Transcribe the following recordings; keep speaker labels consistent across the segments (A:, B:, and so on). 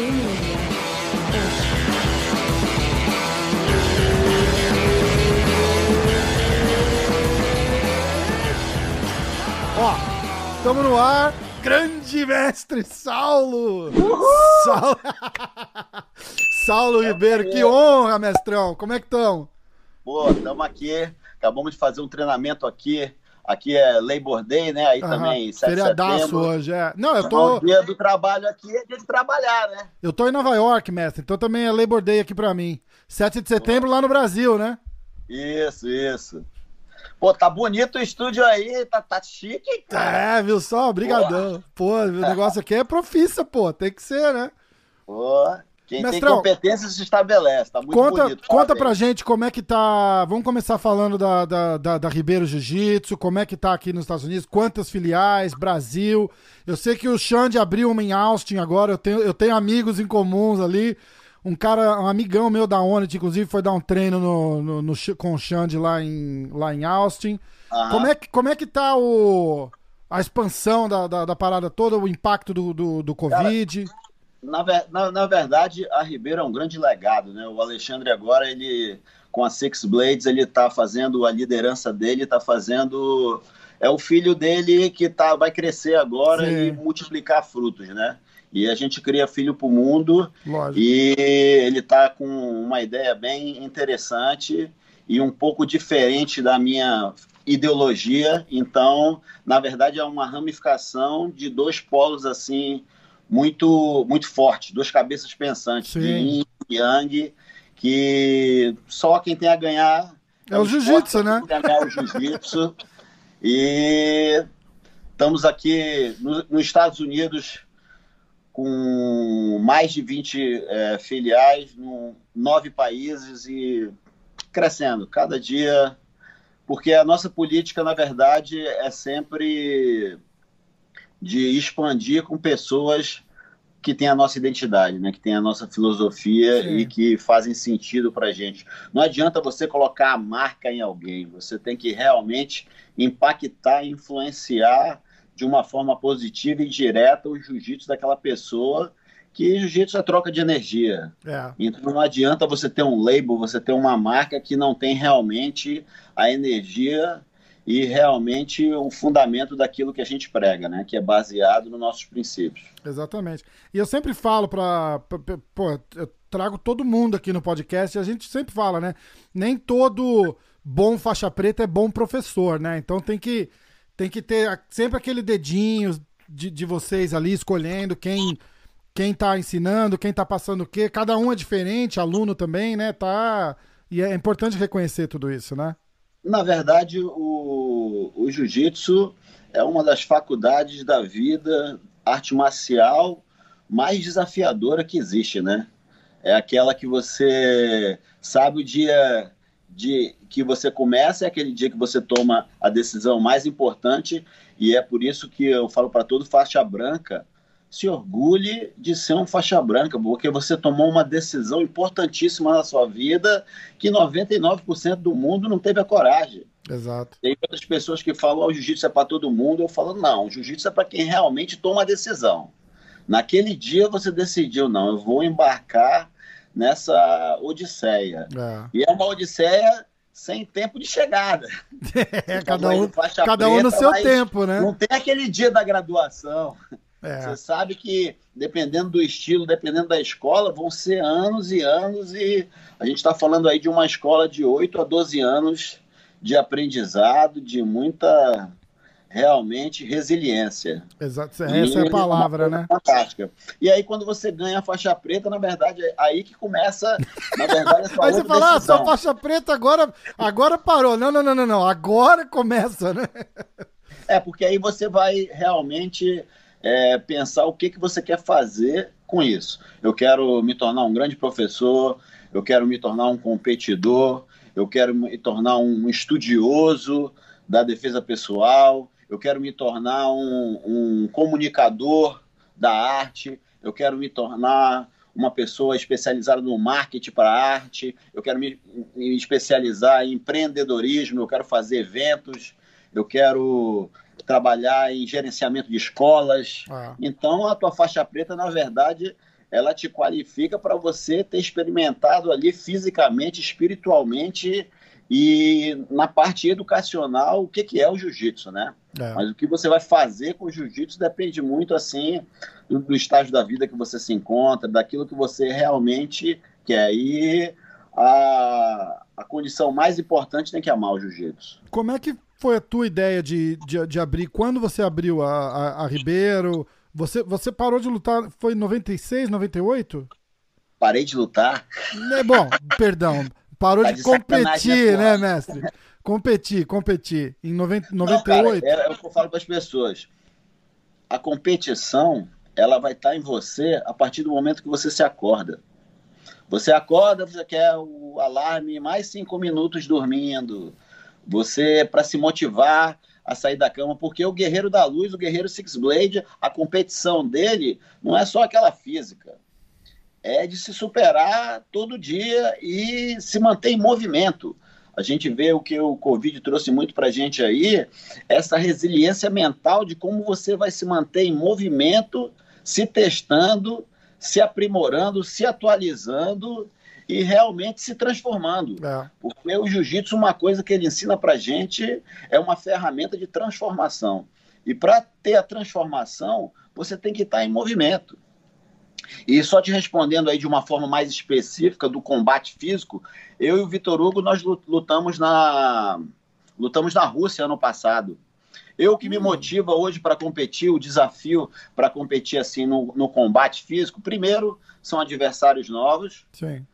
A: Ó, estamos no ar. Grande mestre Saulo! Saulo, Saulo Ribeiro, que honra, mestrão! Como é que estão?
B: Pô, estamos aqui. Acabamos de fazer um treinamento aqui. Aqui é Labor Day, né? Aí também, 7 de
A: Feriadaço
B: setembro.
A: hoje, é. Não, eu
B: Então,
A: tô,
B: o dia do trabalho aqui é dia de trabalhar, né?
A: eu tô em Nova York, mestre, então também é Labor Day aqui pra mim. 7 de setembro lá no Brasil, né?
B: Isso, isso. Pô, tá bonito o estúdio aí, tá, tá chique, cara.
A: É, viu só? Obrigadão. Pô, o negócio aqui é profissa, pô, tem que ser, né?
B: Pô, quem
A: Mestrão,
B: tem competência se estabelece, tá muito
A: Conta,
B: bonito.
A: conta pra gente como é que tá. Vamos começar falando da, da, da, da Ribeiro Jiu-Jitsu, como é que tá aqui nos Estados Unidos, quantas filiais, Brasil. Eu sei que o Xande abriu uma em Austin agora, eu tenho, eu tenho amigos em comuns ali. Um cara, um amigão meu da Onit, inclusive, foi dar um treino no, no, no com o Xande lá em, lá em Austin. Como, é que, como é que tá o, a expansão da, da, da parada toda, o impacto do, do, do Covid?
B: Na, na- na verdade, a Ribeira é um grande legado, né? O Alexandre agora, ele, com a Six Blades, ele tá fazendo a liderança dele, tá fazendo. É o filho dele que tá, vai crescer agora
A: Sim.
B: e multiplicar frutos, né? E a gente cria filho pro mundo
A: Lógico.
B: e ele tá com uma ideia bem interessante e um pouco diferente da minha ideologia. Então, na verdade, é uma ramificação de dois polos assim muito muito fortes, duas cabeças pensantes, Yin e Yang, que só quem tem a ganhar
A: É o jiu-jitsu,
B: esporte
A: né?
B: ganhar o jiu-jitsu. E estamos aqui no- nos Estados Unidos com mais de 20 eh, filiais, em nove países e crescendo cada dia, porque a nossa política, na verdade, é sempre de expandir com pessoas que têm a nossa identidade, né? que têm a nossa filosofia
A: Sim.
B: e que fazem sentido para gente. Não adianta você colocar a marca em alguém, você tem que realmente impactar, influenciar de uma forma positiva e direta o jiu-jitsu daquela pessoa, que jiu-jitsu é troca de energia.
A: É.
B: Então não adianta você ter um label, você ter uma marca que não tem realmente a energia e realmente o fundamento daquilo que a gente prega, né? Que é baseado nos nossos princípios.
A: Exatamente. E eu sempre falo pra- Pô, eu trago todo mundo aqui no podcast e a gente sempre fala, né? Nem todo bom faixa preta é bom professor, né? Então tem que, tem que ter sempre aquele dedinho de, de vocês ali escolhendo quem. Quem tá ensinando, quem tá passando o quê, cada um é diferente, aluno também, né? Tá. E é importante reconhecer tudo isso, né?
B: Na verdade, o, o jiu-jitsu é uma das faculdades da vida, arte marcial mais desafiadora que existe, né? É aquela que você sabe o dia de que você começa, é aquele dia que você toma a decisão mais importante, e é por isso que eu falo para todo faixa branca, se orgulhe de ser um faixa branca, porque você tomou uma decisão importantíssima na sua vida que 99% do mundo não teve a coragem.
A: Exato.
B: Tem outras pessoas que falam, "Ah, o jiu-jitsu é para todo mundo. Eu falo, não, o jiu-jitsu é para quem realmente toma a decisão. Naquele dia você decidiu, não, eu vou embarcar nessa odisseia.
A: É.
B: E é uma odisseia sem tempo de chegada.
A: É,
B: Então,
A: cada
B: aí
A: um, cada um no seu tempo, né?
B: Não tem aquele dia da graduação.
A: É.
B: Você sabe que, dependendo do estilo, dependendo da escola, vão ser anos e anos, e a gente está falando aí de uma escola de 8 a 12 anos de aprendizado, de muita, realmente, resiliência.
A: Exato. Essa é a
B: E
A: palavra, né?
B: Fantástica. E aí, quando você ganha a faixa preta, na verdade, é aí que começa, na verdade, a sua
A: Aí você fala, ah, sua faixa preta agora, agora parou. Não, não, não, não, não. Agora começa, né?
B: É, porque aí você vai realmente é, pensar o que, que você quer fazer com isso. Eu quero me tornar um grande professor, eu quero me tornar um competidor, eu quero me tornar um estudioso da defesa pessoal, eu quero me tornar um, um comunicador da arte, eu quero me tornar uma pessoa especializada no marketing para arte, eu quero me, me especializar em empreendedorismo, eu quero fazer eventos, eu quero trabalhar em gerenciamento de escolas.
A: Ah,
B: Então, a tua faixa preta, na verdade, ela te qualifica para você ter experimentado ali fisicamente, espiritualmente e na parte educacional o que, que é o jiu-jitsu, né? É. Mas o que você vai fazer com o jiu-jitsu depende muito assim do, do, estágio da vida que você se encontra, daquilo que você realmente quer. E a, a condição mais importante tem que amar o jiu-jitsu.
A: Como é que foi a tua ideia de, de, de abrir? Quando você abriu a, a, a Ribeiro? Você, você parou de lutar, foi em 96, 98?
B: Parei de lutar.
A: É bom, perdão. Parou tá de, de competir, né, mestre? Competir, competir. Em 90, 98. Não, cara,
B: é, é o que eu falo para as pessoas. A competição, ela vai estar tá em você a partir do momento que você se acorda. Você acorda, você quer o alarme mais cinco minutos dormindo. Você, para se motivar a sair da cama, porque o Guerreiro da Luz, o Guerreiro Six Blade, a competição dele não é só aquela física é de se superar todo dia e se manter em movimento. A gente vê o que o Covid trouxe muito para a gente aí, essa resiliência mental de como você vai se manter em movimento, se testando, se aprimorando, se atualizando e realmente se transformando. É. Porque o jiu-jitsu, uma coisa que ele ensina para a gente, é uma ferramenta de transformação. E para ter a transformação, você tem que estar em movimento. E só te respondendo aí de uma forma mais específica do combate físico, eu e o Vitor Hugo nós lutamos na lutamos na Rússia ano passado. Eu que me motiva hoje para competir, o desafio para competir assim no, no combate físico, primeiro são adversários novos.
A: Sim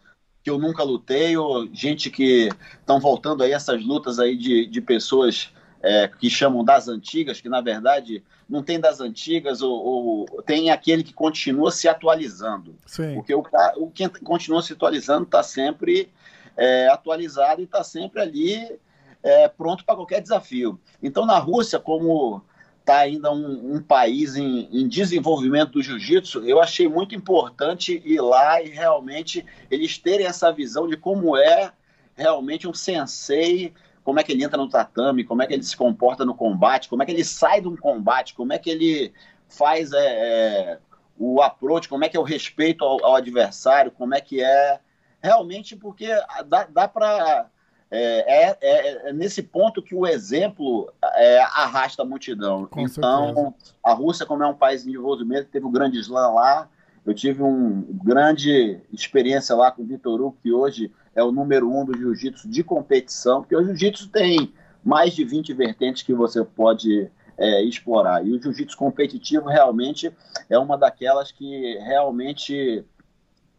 B: que eu nunca lutei, ou gente que estão voltando aí essas lutas aí de, de pessoas é, que chamam das antigas, que na verdade não tem das antigas, ou, ou tem aquele que continua se atualizando.
A: Sim.
B: Porque o, o que continua se atualizando está sempre é, atualizado e está sempre ali é, pronto para qualquer desafio. Então, na Rússia, como está ainda um, um país em, em, desenvolvimento do jiu-jitsu, eu achei muito importante ir lá e realmente eles terem essa visão de como é realmente um sensei como é que ele entra no tatame, como é que ele se comporta no combate, como é que ele sai de um combate, como é que ele faz é, é, o approach, como é que é o respeito ao, ao, adversário, como é que é. Realmente porque dá, dá para é, é, é, é, nesse ponto que o exemplo é, arrasta a multidão.
A: Com
B: então,
A: certeza.
B: a Rússia, como é um país em desenvolvimento, teve o grande slam lá. Eu tive uma grande experiência lá com o Vitor Hugo, que hoje é o número um do jiu-jitsu de competição, porque o jiu-jitsu tem mais de 20 vertentes que você pode é, explorar. E o jiu-jitsu competitivo realmente é uma daquelas que realmente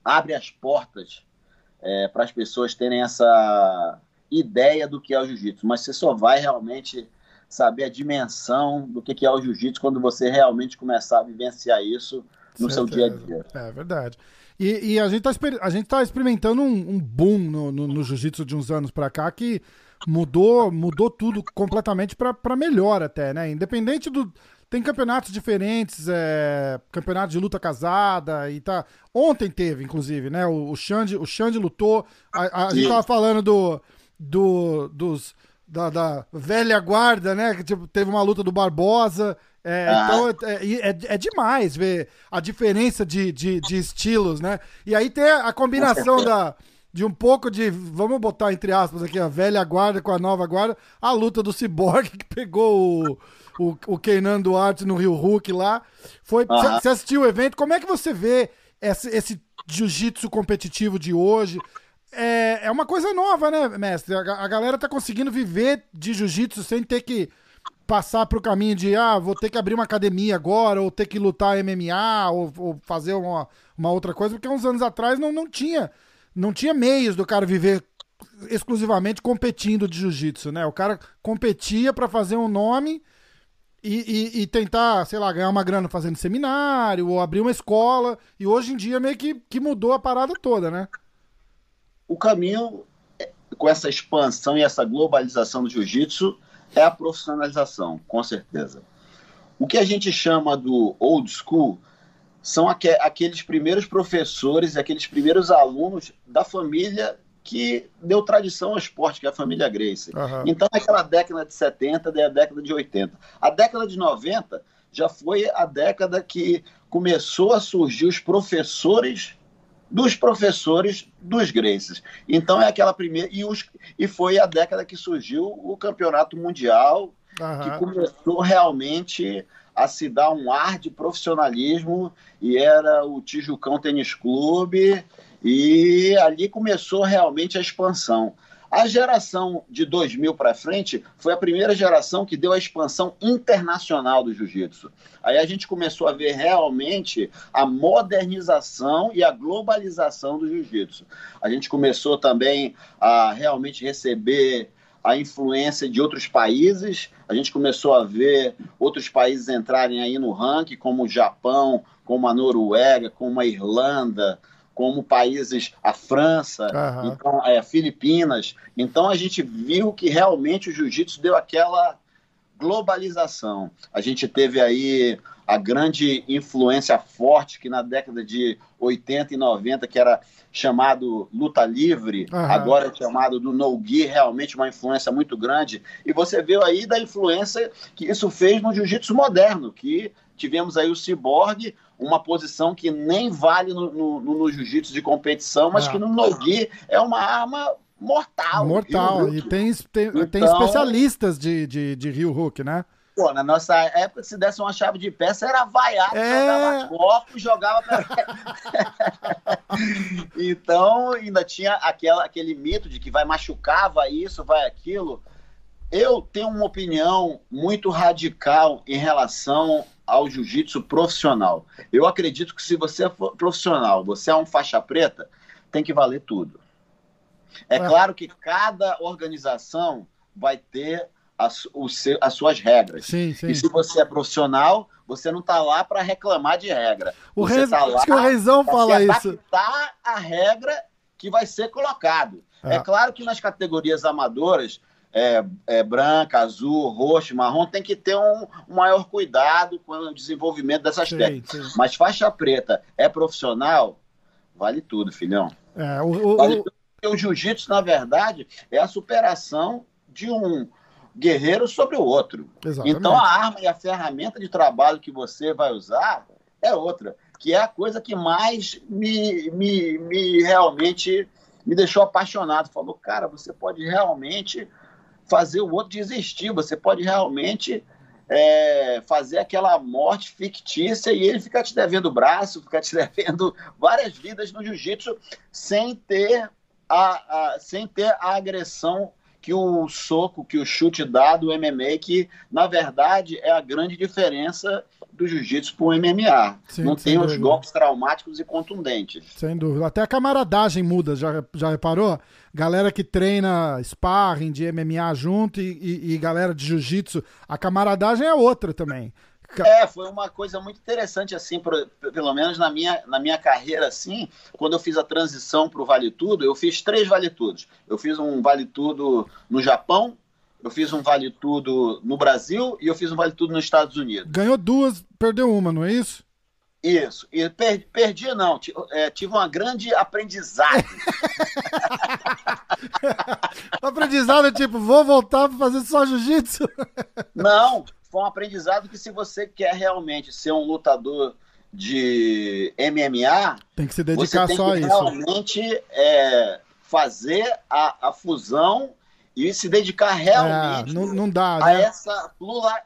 B: abre as portas é, para as pessoas terem essa ideia do que é o jiu-jitsu. Mas você só vai realmente saber a dimensão do que é o jiu-jitsu quando você realmente começar a vivenciar isso no Certeza. seu dia a dia.
A: É verdade. E, e a gente está tá experimentando um, um boom no, no, no jiu-jitsu de uns anos para cá que mudou, mudou tudo completamente para melhor até, né? Independente do. Tem campeonatos diferentes, é, campeonato de luta casada e tá. Ontem teve, inclusive, né? O, o Xande, o Xande lutou. A, a gente tava falando do, do, dos, da, da velha guarda, né? Que tipo, teve uma luta do Barbosa. É, ah. Então é, é, é, é, demais ver a diferença de, de, de, estilos, né? E aí tem a combinação da, de um pouco de, vamos botar entre aspas aqui, a velha guarda com a nova guarda, a luta do Cyborg que pegou o, o, o Kenan Duarte no Rio Hulk lá. Foi, Você assistiu o evento, como é que você vê esse, esse jiu-jitsu competitivo de hoje? É, é uma coisa nova, né, mestre? A, a galera tá conseguindo viver de jiu-jitsu sem ter que passar para o caminho de ah, vou ter que abrir uma academia agora, ou ter que lutar MMA, ou, ou, fazer uma, uma outra coisa, porque uns anos atrás não, não tinha não tinha meios do cara viver exclusivamente competindo de jiu-jitsu, né? O cara competia para fazer um nome e, e, e, tentar, sei lá, ganhar uma grana fazendo seminário ou abrir uma escola. E hoje em dia meio que, que mudou a parada toda, né?
B: O caminho com essa expansão e essa globalização do jiu-jitsu é a profissionalização, com certeza. O que a gente chama do old school são aqu aqueles primeiros professores, aqueles primeiros alunos da família que deu tradição ao esporte, que é a família Grace. Uhum. Então, naquela década de 70, da década de 80. A década de 90 já foi a década que começou a surgir os professores dos professores dos Graces. Então é aquela primeira. E, os, e foi a década que surgiu o campeonato mundial, uhum. que começou realmente a se dar um ar de profissionalismo, e era o Tijucão Tênis Clube, e ali começou realmente a expansão. A geração de 2000 para frente foi a primeira geração que deu a expansão internacional do jiu-jitsu. Aí a gente começou a ver realmente a modernização e a globalização do jiu-jitsu. A gente começou também a realmente receber a influência de outros países. A gente começou a ver outros países entrarem aí no ranking, como o Japão, como a Noruega, como a Irlanda, como países, a França, uhum. então, é, Filipinas. Então a gente viu que realmente o jiu-jitsu deu aquela globalização. A gente teve aí a grande influência forte que na década de 80 e 90, que era chamado luta livre, uhum. agora é chamado do no-gi, realmente uma influência muito grande. E você viu aí da influência que isso fez no jiu-jitsu moderno, que tivemos aí o ciborgue, uma posição que nem vale no, no, no jiu-jitsu de competição, mas é. que no no-gi é uma arma mortal.
A: Mortal, e tem, tem, então, tem especialistas de, de, de Rio Hook, né?
B: Pô, na nossa época, se desse uma chave de peça, era vaiado, é... jogava copo, jogava. então, ainda tinha aquela, aquele mito de que vai machucar, vai isso, vai aquilo. Eu tenho uma opinião muito radical em relação ao jiu-jitsu profissional. Eu acredito que se você é profissional, você é um faixa preta, tem que valer tudo. É claro que cada organização vai ter as, seu, as suas regras.
A: Sim, sim.
B: E se você é profissional, você não está lá para reclamar de regra.
A: O
B: você
A: tá lá que o Reizão fala isso.
B: a regra que vai ser colocado. É. é claro que nas categorias amadoras é, é, branca, azul, roxo, marrom, tem que ter um, um maior cuidado com o desenvolvimento dessas sim, técnicas. Sim. Mas faixa preta é profissional, vale tudo, filhão.
A: É, o, o,
B: vale tudo. o jiu-jitsu, na verdade, é a superação de um guerreiro sobre o outro.
A: Exatamente.
B: Então a arma e a ferramenta de trabalho que você vai usar é outra, que é a coisa que mais me, me, me realmente me deixou apaixonado. Falou, cara, você pode realmente fazer o outro desistir. Você pode realmente é, fazer aquela morte fictícia e ele ficar te devendo braço, ficar te devendo várias vidas no jiu-jitsu sem ter a, a, sem ter a agressão que o soco, que o chute dá do MMA, que na verdade é a grande diferença do jiu-jitsu para o MMA. Sim, Não tem os golpes traumáticos e contundentes.
A: Sem dúvida. Até a camaradagem muda, já, já reparou? Galera que treina sparring de MMA junto e, e, e galera de jiu-jitsu, a camaradagem é outra também.
B: É, foi uma coisa muito interessante, assim, pelo menos na minha, na minha carreira, assim, quando eu fiz a transição para o Vale Tudo, eu fiz três Vale Tudos. Eu fiz um Vale Tudo no Japão, eu fiz um Vale Tudo no Brasil e eu fiz um Vale Tudo nos Estados Unidos.
A: Ganhou duas, perdeu uma, não é isso?
B: Isso. E per, perdi, não. É, tive uma grande aprendizado.
A: aprendizado tipo, vou voltar para fazer só jiu-jitsu?
B: não, foi um aprendizado que se você quer realmente ser um lutador de MMA,
A: tem que se dedicar só a isso.
B: Realmente é, fazer a, a fusão e se dedicar realmente
A: é, não, não dá,
B: a né? essa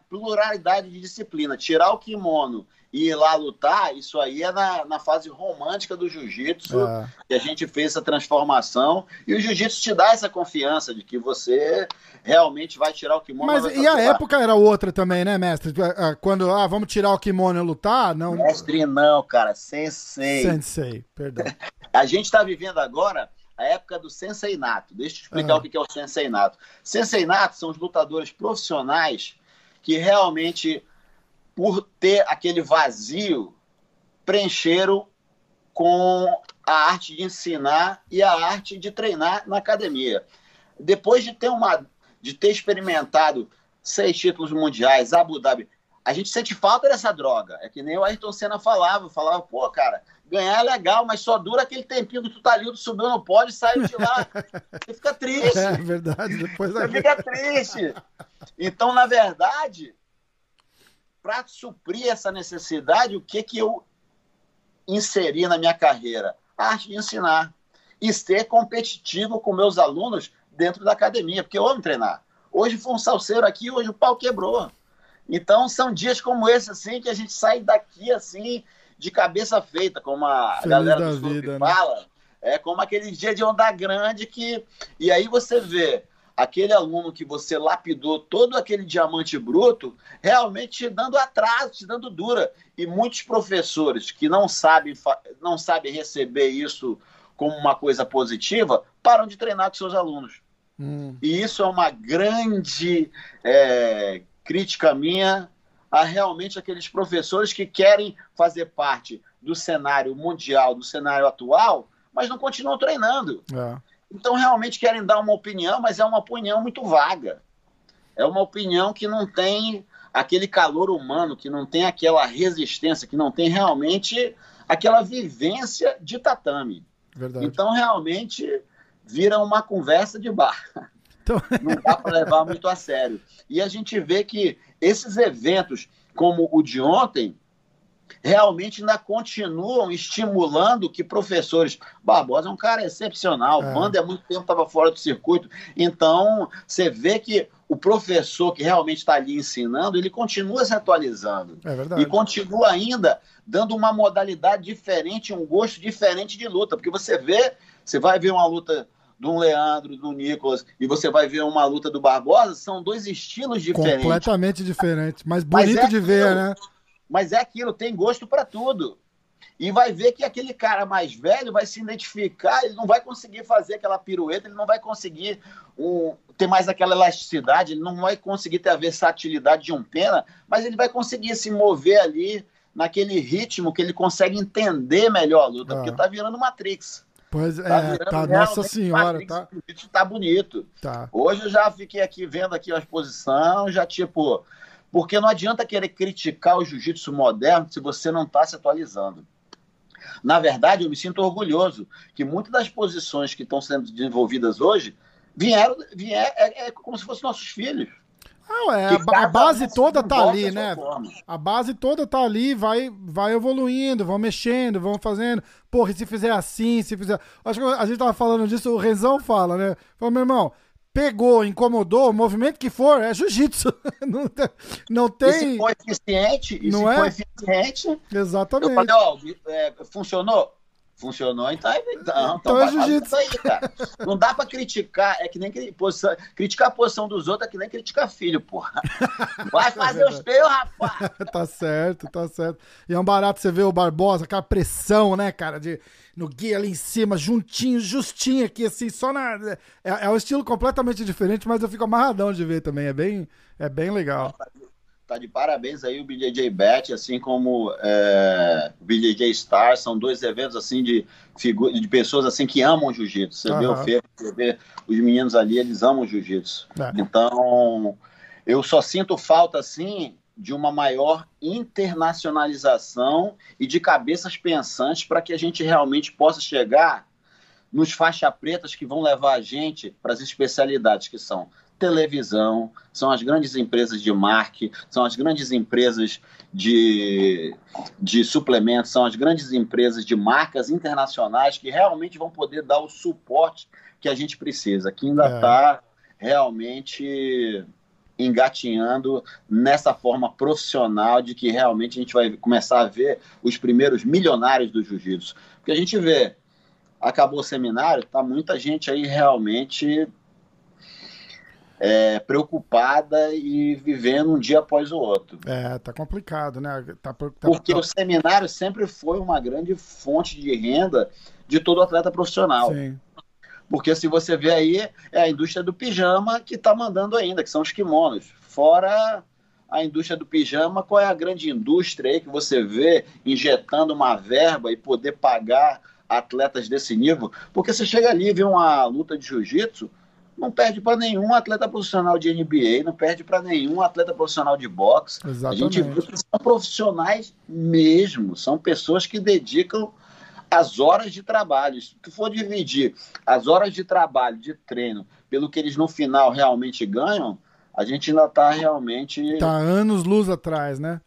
B: pluralidade de disciplina. Tirar o kimono e ir lá lutar, isso aí é na, na fase romântica do jiu-jitsu, é. que a gente fez essa transformação. E o jiu-jitsu te dá essa confiança de que você realmente vai tirar o kimono.
A: Mas e a época era outra também, né, mestre? É, é, quando, ah, vamos tirar o kimono e lutar? Não...
B: Mestre não, cara, sensei.
A: Sensei, perdão.
B: a gente está vivendo agora a época do Sensei Nato. Deixa eu te explicar uhum. o que é o Sensei Nato. Sensei Nato são os lutadores profissionais que realmente, por ter aquele vazio, preencheram com a arte de ensinar e a arte de treinar na academia. Depois de ter uma de ter experimentado seis títulos mundiais, Abu Dhabi, a gente sente falta dessa droga. É que nem o Ayrton Senna falava, falava, pô, cara, ganhar é legal, mas só dura aquele tempinho que tu tá ali, tu subiu no pódio e saiu de lá. Você fica triste.
A: É verdade, depois
B: Você fica triste. Então, na verdade, para suprir essa necessidade, o que que eu inserir na minha carreira? A arte de ensinar. E ser competitivo com meus alunos dentro da academia, porque eu amo treinar. Hoje foi um salseiro aqui, hoje o pau quebrou. Então são dias como esse, assim, que a gente sai daqui, assim, de cabeça feita, como a
A: Feliz
B: galera do
A: vida, né?
B: fala. É como aquele dia de onda grande que. E aí você vê aquele aluno que você lapidou todo aquele diamante bruto, realmente te dando atraso, te dando dura. E muitos professores que não sabem, não sabem receber isso como uma coisa positiva, param de treinar com seus alunos.
A: Hum,
B: E isso é uma grande é, crítica minha a realmente aqueles professores que querem fazer parte do cenário mundial, do cenário atual, mas não continuam treinando.
A: é.
B: Então, realmente querem dar uma opinião, mas é uma opinião muito vaga. É uma opinião que não tem aquele calor humano, que não tem aquela resistência, que não tem realmente aquela vivência de tatame.
A: Verdade.
B: Então, realmente, vira uma conversa de bar.
A: Então-
B: Não dá para levar muito a sério. E a gente vê que esses eventos, como o de ontem, realmente ainda continuam estimulando que professores. Barbosa é um cara excepcional,
A: É.
B: Wander há muito tempo estava fora do circuito. Então, você vê que o professor que realmente está ali ensinando, ele continua se atualizando.
A: É verdade.
B: E continua ainda dando uma modalidade diferente, um gosto diferente de luta. Porque você vê, você vai ver uma luta do Leandro, do Nicolas, e você vai ver uma luta do Barbosa, são dois estilos diferentes.
A: Completamente diferente. Mas
B: Mas
A: bonito
B: é
A: de ver, né?
B: Mas é aquilo, tem gosto para tudo. E vai ver que aquele cara mais velho vai se identificar, ele não vai conseguir fazer aquela pirueta, ele não vai conseguir um, ter mais aquela elasticidade, ele não vai conseguir ter a versatilidade de um pena, mas ele vai conseguir se mover ali naquele ritmo que ele consegue entender melhor a luta,
A: Ah.
B: porque tá virando Matrix.
A: Pois
B: Tá
A: é,
B: virando
A: tá,
B: realmente
A: nossa senhora,
B: Matrix,
A: tá,
B: o jiu-jitsu tá bonito.
A: tá.
B: Hoje eu já fiquei aqui vendo aqui a exposição, já tipo, porque não adianta querer criticar o jiu-jitsu moderno se você não está se atualizando. Na verdade, eu me sinto orgulhoso que muitas das posições que estão sendo desenvolvidas hoje vieram, vier, é, é como se fossem nossos filhos.
A: Não, é,
B: Que
A: a, base toda tá ali, né? A base toda tá ali, vai, vai evoluindo, vão mexendo, vão fazendo. Porra, e se fizer assim, se fizer. Acho que a gente tava falando disso, o Renzão fala, né? Falou, meu irmão, pegou, incomodou, o movimento que for, é jiu-jitsu. não, tem- não
B: E
A: tem.
B: se for eficiente, e
A: Não
B: se
A: é?
B: for eficiente, eu
A: Exatamente.
B: falei, ó, é, funcionou? Funcionou, então, é- então,
A: Então
B: então
A: é
B: isso aí, cara. Não dá pra criticar, é que nem posição, criticar a posição dos outros é que nem criticar filho, porra. Vai fazer os teus, rapaz.
A: tá certo, tá certo. E é um barato você ver o Barbosa, aquela pressão, né, cara, de no guia ali em cima, juntinho, justinho aqui, assim, só na. É, é um estilo completamente diferente, mas eu fico amarradão de ver também. É bem, é bem legal.
B: Tá de parabéns aí o BJJ Bet, assim como é, o BJJ Star, são dois eventos assim de, de pessoas assim que amam jiu-jitsu. Você vê o. Fê, você vê os meninos ali, eles amam jiu-jitsu.
A: É.
B: Então, eu só sinto falta assim de uma maior internacionalização e de cabeças pensantes para que a gente realmente possa chegar nos faixa pretas que vão levar a gente para as especialidades que são televisão, são as grandes empresas de marketing, são as grandes empresas de, de suplementos, são as grandes empresas de marcas internacionais que realmente vão poder dar o suporte que a gente precisa, que ainda
A: É.
B: está realmente engatinhando nessa forma profissional de que realmente a gente vai começar a ver os primeiros milionários do jiu-jitsu. Porque a gente vê, acabou o seminário, tá muita gente aí realmente é, preocupada e vivendo um dia após o outro.
A: É, tá complicado, né? Tá, tá-
B: Porque
A: tá-
B: o seminário sempre foi uma grande fonte de renda de todo atleta profissional.
A: Sim.
B: Porque se você vê aí, é a indústria do pijama que está mandando ainda, que são os kimonos. Fora a indústria do pijama, qual é a grande indústria aí que você vê injetando uma verba e poder pagar atletas desse nível? Porque você chega ali e vê uma luta de jiu-jitsu, não perde para nenhum atleta profissional de NBA, não perde para nenhum atleta profissional de boxe. A gente vê
A: Exatamente.
B: que são profissionais mesmo, são pessoas que dedicam as horas de trabalho. Se tu for dividir as horas de trabalho, de treino, pelo que eles no final realmente ganham, a gente ainda está realmente.
A: Tá anos luz atrás, né?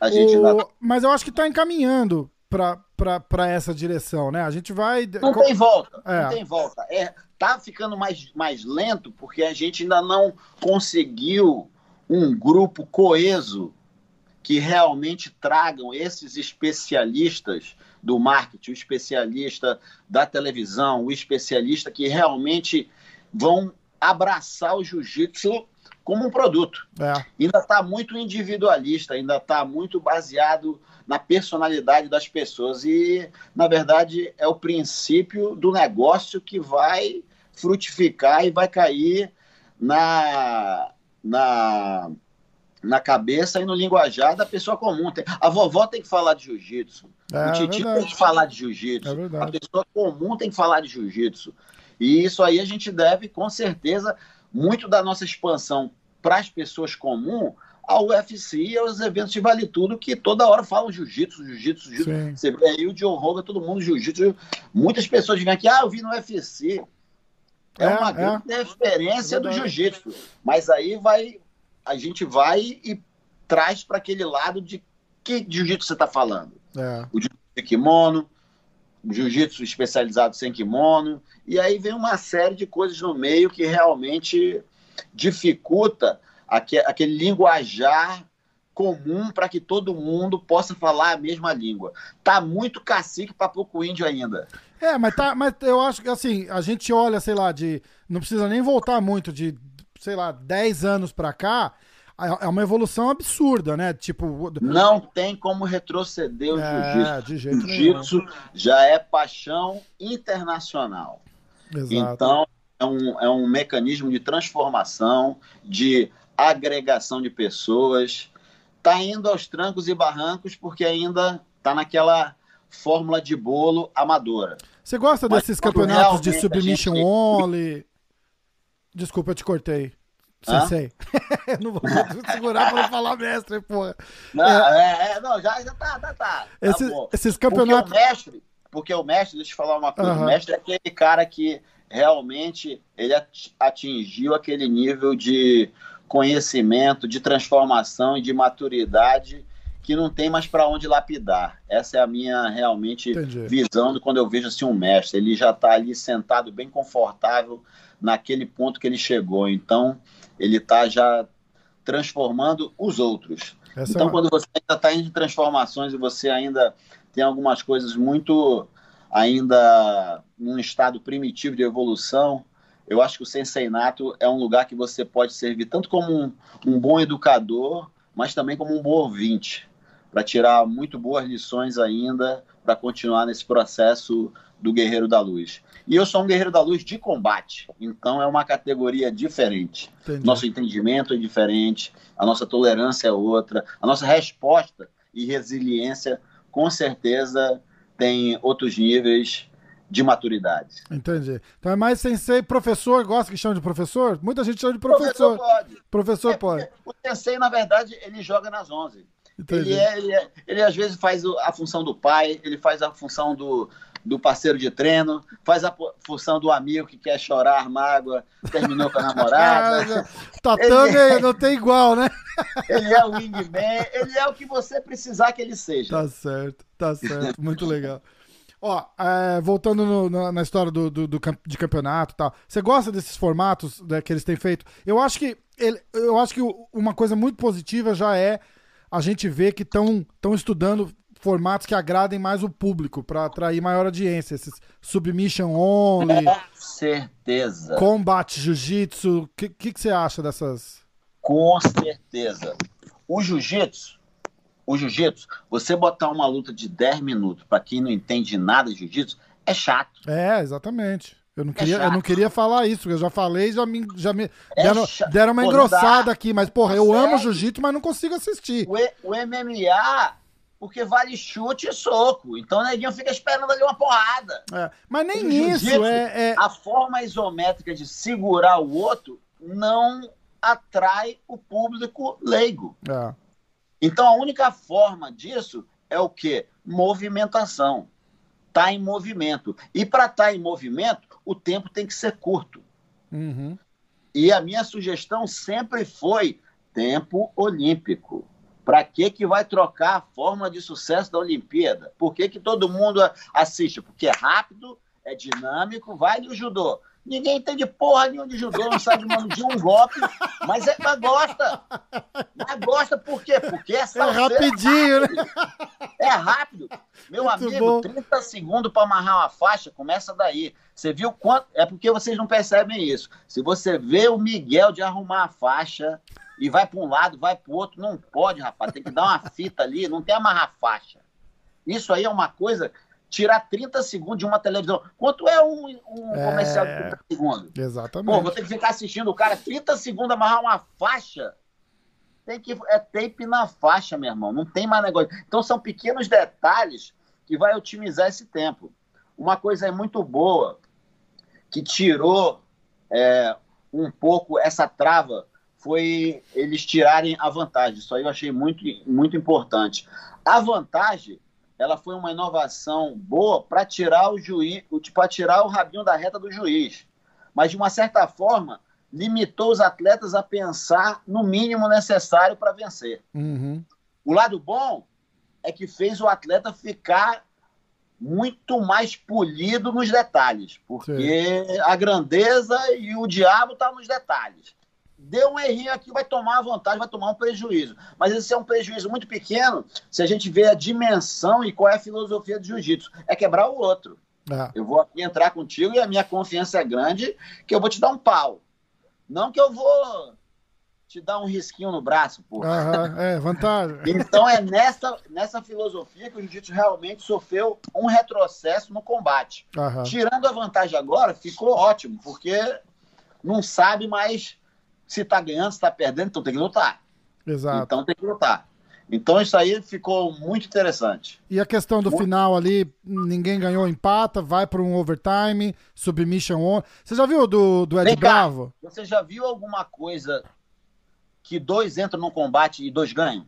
B: A gente ainda
A: O- Mas eu acho que tá encaminhando pra, para essa direção, né? A gente vai.
B: Não tem volta, é. não tem volta. É, tá ficando mais, mais lento porque a gente ainda não conseguiu um grupo coeso que realmente tragam esses especialistas do marketing, o especialista da televisão, o especialista que realmente vão abraçar o jiu-jitsu como um produto. É. Ainda está muito individualista, ainda está muito baseado na personalidade das pessoas. E, na verdade, é o princípio do negócio que vai frutificar e vai cair na, na, na cabeça e no linguajar da pessoa comum. A vovó tem que falar de jiu-jitsu. É, o tio tem que falar de jiu-jitsu. É a pessoa comum tem que falar de jiu-jitsu. E isso aí a gente deve, com certeza, muito da nossa expansão para as pessoas comuns ao UFC e aos eventos de Vale Tudo, que toda hora falam jiu-jitsu, jiu-jitsu, jiu-jitsu. Você vê aí o John Rogan, todo mundo jiu-jitsu. Muitas pessoas vêm aqui, ah, eu vi no UFC. É, é uma é. grande referência é do jiu-jitsu. Mas aí vai, a gente vai e traz para aquele lado de que jiu-jitsu você está falando. É. O jiu-jitsu de kimono, jiu-jitsu especializado sem kimono. E aí vem uma série de coisas no meio que realmente dificulta aquele linguajar comum para que todo mundo possa falar a mesma língua. Tá muito cacique para pouco índio ainda.
A: É, mas tá, mas eu acho que assim, a gente olha, sei lá, de não precisa nem voltar muito de, sei lá, 10 anos para cá, é uma evolução absurda, né? Tipo,
B: não tem como retroceder o é, jiu-jitsu. Jiu-jitsu já é paixão internacional. Exato. Então, é um, é um mecanismo de transformação, de agregação de pessoas. Está indo aos trancos e barrancos porque ainda está naquela fórmula de bolo amadora.
A: Você gosta Mas desses campeonatos de submission gente... only? Desculpa, eu te cortei. Sensei. não vou segurar para não falar mestre, porra.
B: Não, é, é, não já, já tá, tá, tá. tá
A: Esse, tá esses campeonatos.
B: Porque o mestre, porque o mestre, deixa eu falar uma coisa, uhum. o mestre é aquele cara que realmente ele atingiu aquele nível de conhecimento, de transformação e de maturidade que não tem mais para onde lapidar. Essa é a minha realmente Entendi. visão de quando eu vejo assim um mestre. Ele já está ali sentado bem confortável naquele ponto que ele chegou. Então ele está já transformando os outros. Essa então é quando você ainda está em transformações e você ainda tem algumas coisas muito ainda num estado primitivo de evolução, eu acho que o Sensei Nato é um lugar que você pode servir tanto como um, um bom educador, mas também como um bom ouvinte, para tirar muito boas lições ainda, para continuar nesse processo do Guerreiro da Luz. E eu sou um Guerreiro da Luz de combate, então é uma categoria diferente. Entendi. Nosso entendimento é diferente, a nossa tolerância é outra, a nossa resposta e resiliência, com certeza, tem outros níveis de maturidade.
A: Entendi. Então é mais sensei, professor, gosta que chama de professor? Muita gente chama de professor. Professor pode. Professor é, pode.
B: O sensei, na verdade, ele joga nas 11. Ele, é, ele, é, ele, às vezes faz a função do pai, ele faz a função do, do parceiro de treino, faz a função do amigo que quer chorar mágoa, terminou com a namorada.
A: Tatame é, não tem igual, né?
B: ele é o wingman, ele é o que você precisar que ele seja.
A: Tá certo, tá certo, muito legal. Ó, é, voltando no, na, na, história do, do, do, de campeonato e tal, você gosta desses formatos né, que eles têm feito? Eu acho que ele, eu acho que uma coisa muito positiva já é a gente ver que estão estudando formatos que agradem mais o público para atrair maior audiência. Esses submission only.
B: Com certeza.
A: Combate, jiu-jitsu. O que, que, que, você acha dessas?
B: Com certeza. O jiu-jitsu, o jiu-jitsu, você botar uma luta de 10 minutos para quem não entende nada de jiu-jitsu, é chato.
A: É, exatamente. Eu não, é queria, eu não queria falar isso, eu já falei, já me, já me é deram, deram uma engrossada aqui, mas porra, eu amo jiu-jitsu, mas não consigo assistir.
B: O, o MMA porque vale chute e soco. Então o neguinho fica esperando ali uma porrada.
A: É, mas nem isso. É, é,
B: A forma isométrica de segurar o outro não atrai o público leigo. É. Então a única forma disso é o quê? Movimentação. Tá em movimento. E para estar tá em movimento, o tempo tem que ser curto.
A: Uhum.
B: E a minha sugestão sempre foi tempo olímpico. Para que, que vai trocar a fórmula de sucesso da Olimpíada? Por que, que todo mundo assiste? Porque é rápido, é dinâmico, vale o judô. Ninguém entende porra nenhuma de judô, não sabe de um golpe, mas, é, mas gosta. Mas gosta por quê? Porque é,
A: é rapidinho,
B: né? É rápido. Meu Muito amigo, bom. 30 segundos para amarrar uma faixa, começa daí. Você viu quanto. É porque vocês não percebem isso. Se você vê o Miguel de arrumar a faixa e vai para um lado, vai para o outro, não pode, rapaz. Tem que dar uma fita ali, não tem amarrar faixa. Isso aí é uma coisa tirar 30 segundos de uma televisão. Quanto é um, um é... comercial de 30 segundos?
A: Exatamente. Pô,
B: vou ter que ficar assistindo o cara 30 segundos amarrar uma faixa. Tem que é tape na faixa, meu irmão. Não tem mais negócio. Então são pequenos detalhes que vai otimizar esse tempo. Uma coisa é muito boa que tirou é, um pouco essa trava foi eles tirarem a vantagem. Isso aí eu achei muito, muito importante. A vantagem ela foi uma inovação boa para tirar o juiz, para tirar o rabinho da reta do juiz. Mas de uma certa forma limitou os atletas a pensar no mínimo necessário para vencer.
A: Uhum.
B: O lado bom é que fez o atleta ficar muito mais polido nos detalhes, porque Sim. a grandeza e o diabo estão tá nos detalhes deu um errinho aqui, vai tomar a vantagem, vai tomar um prejuízo. Mas esse é um prejuízo muito pequeno se a gente vê a dimensão e qual é a filosofia do jiu-jitsu. É quebrar o outro. É. Eu vou aqui entrar contigo e a minha confiança é grande que eu vou te dar um pau. Não que eu vou te dar um risquinho no braço, pô.
A: é, vantagem.
B: então é nessa, nessa filosofia que o jiu-jitsu realmente sofreu um retrocesso no combate. Tirando a vantagem agora, ficou ótimo, porque não sabe mais se está ganhando, se está perdendo, então tem que lutar.
A: Exato.
B: Então tem que lutar. Então isso aí ficou muito interessante.
A: E a questão do muito... final ali, ninguém ganhou, empata, vai para um overtime, submission on. Você já viu do, do Ed Bravo?
B: Você já viu alguma coisa que dois entram no combate e dois ganham?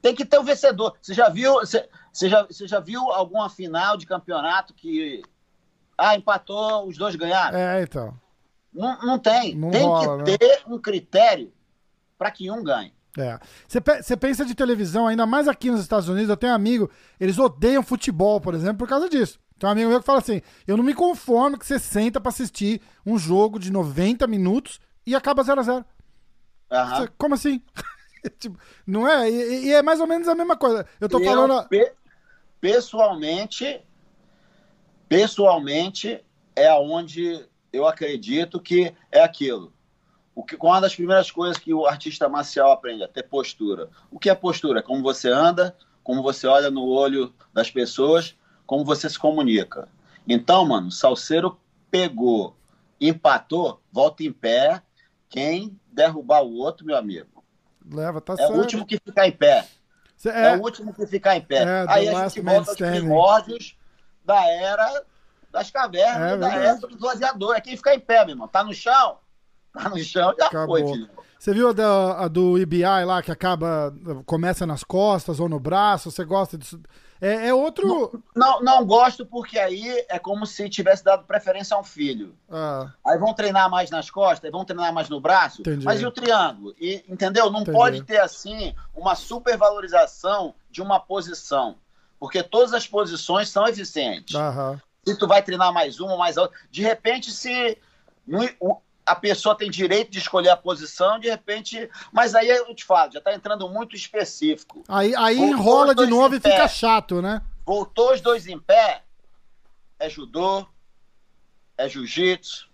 B: Tem que ter o um vencedor. Você já viu? Você, você, já, você já viu alguma final de campeonato que ah, empatou, os dois ganharam?
A: É, então.
B: Não, não tem. Não tem rola, que né? ter um critério para que um ganhe.
A: É. Você pensa de televisão, ainda mais aqui nos Estados Unidos, eu tenho um amigo, eles odeiam futebol, por exemplo, por causa disso. Tem um amigo meu que fala assim: eu não me conformo que você senta para assistir um jogo de 90 minutos e acaba 0 a 0
B: uhum.
A: Como assim? tipo, não é? E, e, é mais ou menos a mesma coisa. Eu tô
B: eu,
A: falando.
B: Pe pessoalmente, pessoalmente, é onde eu acredito que é aquilo. O que, uma das primeiras coisas que o artista marcial aprende é ter postura. O que é postura? É como você anda, como você olha no olho das pessoas, como você se comunica. Então, mano, Salseiro pegou, empatou, volta em pé. Quem derrubar o outro, meu amigo,
A: leva, tá
B: é
A: certo.
B: o último que ficar em pé.
A: É,
B: é, o último que ficar em pé. É, Aí a gente volta aos primórdios da era das cavernas, é, da época do gladiador. É quem fica em pé, meu irmão. Tá no chão? Tá no chão, já Acabou. foi, filho.
A: Você viu a, da, a do IBI lá, que acaba, começa nas costas ou no braço? Você gosta disso? É, é outro.
B: Não, não, não, gosto, porque aí é como se tivesse dado preferência a um filho.
A: Ah.
B: Aí vão treinar mais nas costas, aí vão treinar mais no braço.
A: Entendi.
B: Mas e o triângulo? E, entendeu? Não Entendi. pode ter, assim, uma supervalorização de uma posição. Porque todas as posições são eficientes.
A: Aham
B: se tu vai treinar mais uma, mais outra. De repente, se a pessoa tem direito de escolher a posição, de repente. Mas aí eu te falo, já está entrando muito específico.
A: Aí, aí enrola de novo e pé. fica chato, né?
B: Voltou os dois em pé, é judô, é jiu-jitsu.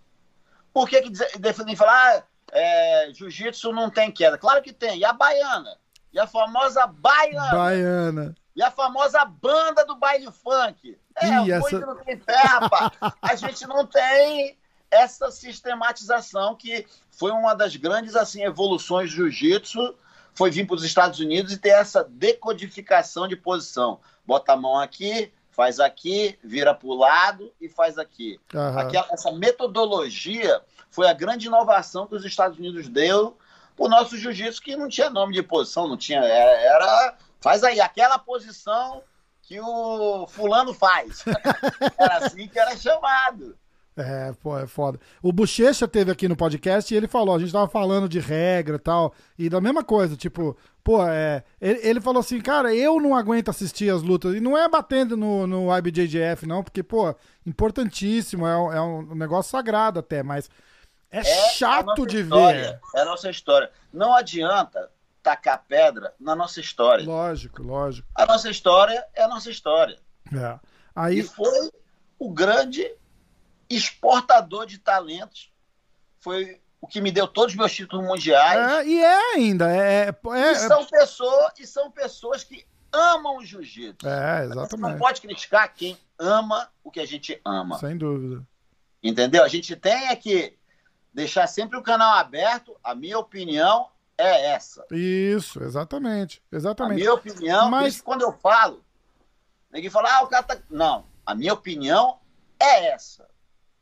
B: Por que, que definem falar, ah, é, jiu-jitsu não tem queda? Claro que tem. E a baiana? E a famosa baiana?
A: Baiana.
B: E a famosa banda do baile funk? É, Ih, essa... não tem rapaz. A gente não tem essa sistematização que foi uma das grandes assim evoluções do jiu-jitsu, foi vir para os Estados Unidos e ter essa decodificação de posição. Bota a mão aqui, faz aqui, vira para o lado e faz aqui.
A: Uhum.
B: Aquela, essa metodologia foi a grande inovação que os Estados Unidos deu para o nosso jiu-jitsu, que não tinha nome de posição, não tinha. Era, era faz aí aquela posição que o fulano faz. era assim que era chamado.
A: É, pô, é foda. O Bochecha teve aqui no podcast e ele falou, a gente tava falando de regra e tal, e da mesma coisa, tipo, pô, é, ele, ele, falou assim, cara, eu não aguento assistir as lutas, e não é batendo no, no IBJJF, não, porque, pô, importantíssimo, é, é um negócio sagrado até, mas é, é chato de
B: história, ver. É a nossa história. Não adianta tacar pedra na nossa história.
A: Lógico, lógico.
B: A nossa história é a nossa história.
A: É. Aí...
B: E foi o grande exportador de talentos. Foi o que me deu todos os meus títulos mundiais.
A: É, e é ainda. É, é,
B: e, são pessoas, e são pessoas que amam o jiu-jitsu.
A: É, exatamente. Você
B: não pode criticar quem ama o que a gente ama.
A: Sem dúvida.
B: Entendeu? A gente tem é que deixar sempre o canal aberto. A minha opinião é essa.
A: Isso, exatamente. Exatamente.
B: A minha opinião, mas quando eu falo, ninguém fala, ah, o cara tá. Não. A minha opinião é essa.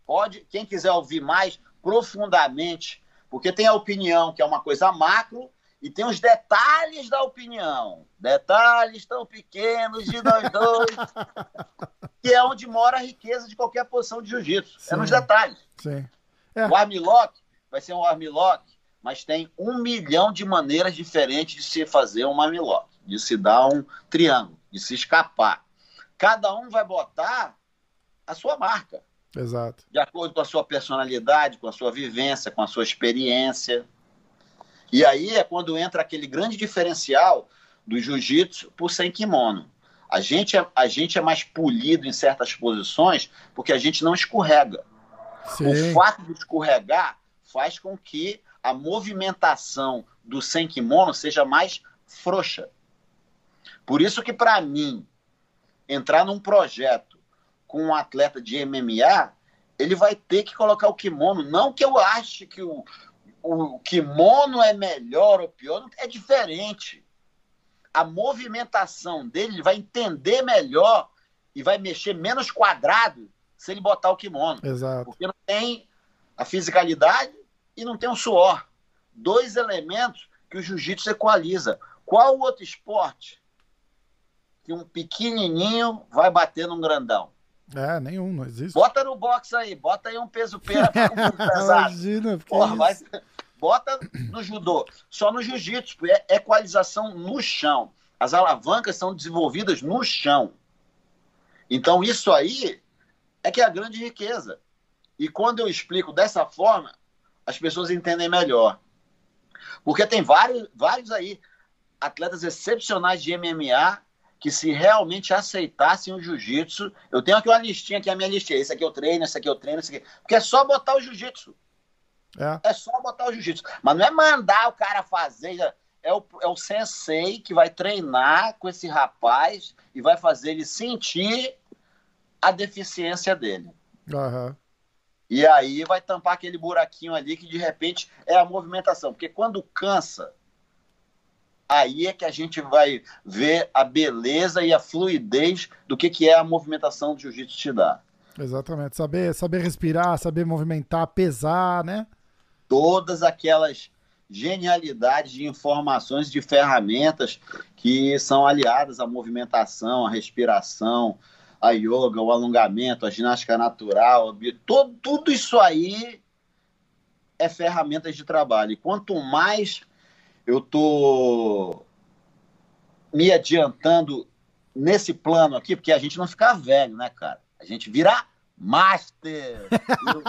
B: Pode, quem quiser ouvir mais profundamente, porque tem a opinião, que é uma coisa macro, e tem os detalhes da opinião. Detalhes tão pequenos de nós dois, que é onde mora a riqueza de qualquer posição de jiu-jitsu. É nos detalhes.
A: Sim.
B: É. O armlock vai ser um armlock, mas tem um milhão de maneiras diferentes de se fazer um armlock, de se dar um triângulo, de se escapar. Cada um vai botar a sua marca.
A: Exato.
B: De acordo com a sua personalidade, com a sua vivência, com a sua experiência. E aí é quando entra aquele grande diferencial do jiu-jitsu por sem kimono. A gente, é, a gente é mais polido em certas posições porque a gente não escorrega. Sim. O fato de escorregar faz com que a movimentação do sem kimono seja mais frouxa. Por isso que, para mim, entrar num projeto com um atleta de MMA, ele vai ter que colocar o kimono. Não que eu ache que o, o kimono é melhor ou pior, é diferente. A movimentação dele ele vai entender melhor e vai mexer menos quadrado se ele botar o kimono.
A: Exato.
B: Porque não tem a fisicalidade e não tem o suor. Dois elementos que o jiu-jitsu equaliza. Qual outro esporte que um pequenininho vai bater num grandão?
A: É, nenhum, não existe.
B: Bota no box aí, bota aí um peso pena. Imagina, Porra, vai, bota no judô, só no jiu-jitsu, é equalização no chão. As alavancas são desenvolvidas no chão. Então isso aí é que é a grande riqueza. E quando eu explico dessa forma, as pessoas entendem melhor. Porque tem vários, vários aí atletas excepcionais de MMA que se realmente aceitassem o jiu-jitsu, eu tenho aqui uma listinha, aqui a minha listinha, esse aqui eu treino, esse aqui eu treino, esse aqui, porque é só botar o jiu-jitsu. É. é só botar o jiu-jitsu. Mas não é mandar o cara fazer, é o, é o sensei que vai treinar com esse rapaz e vai fazer ele sentir a deficiência dele.
A: Uhum.
B: E aí vai tampar aquele buraquinho ali que de repente é a movimentação. Porque quando cansa, aí é que a gente vai ver a beleza e a fluidez do que, que é a movimentação do jiu-jitsu te dá.
A: Exatamente. Saber, saber respirar, saber movimentar, pesar, né?
B: Todas aquelas genialidades de informações, de ferramentas que são aliadas à movimentação, à respiração, a yoga, o alongamento, a ginástica natural, todo, tudo isso aí é ferramentas de trabalho. E quanto mais eu tô me adiantando nesse plano aqui, porque a gente não fica velho, né, cara? A gente vira master,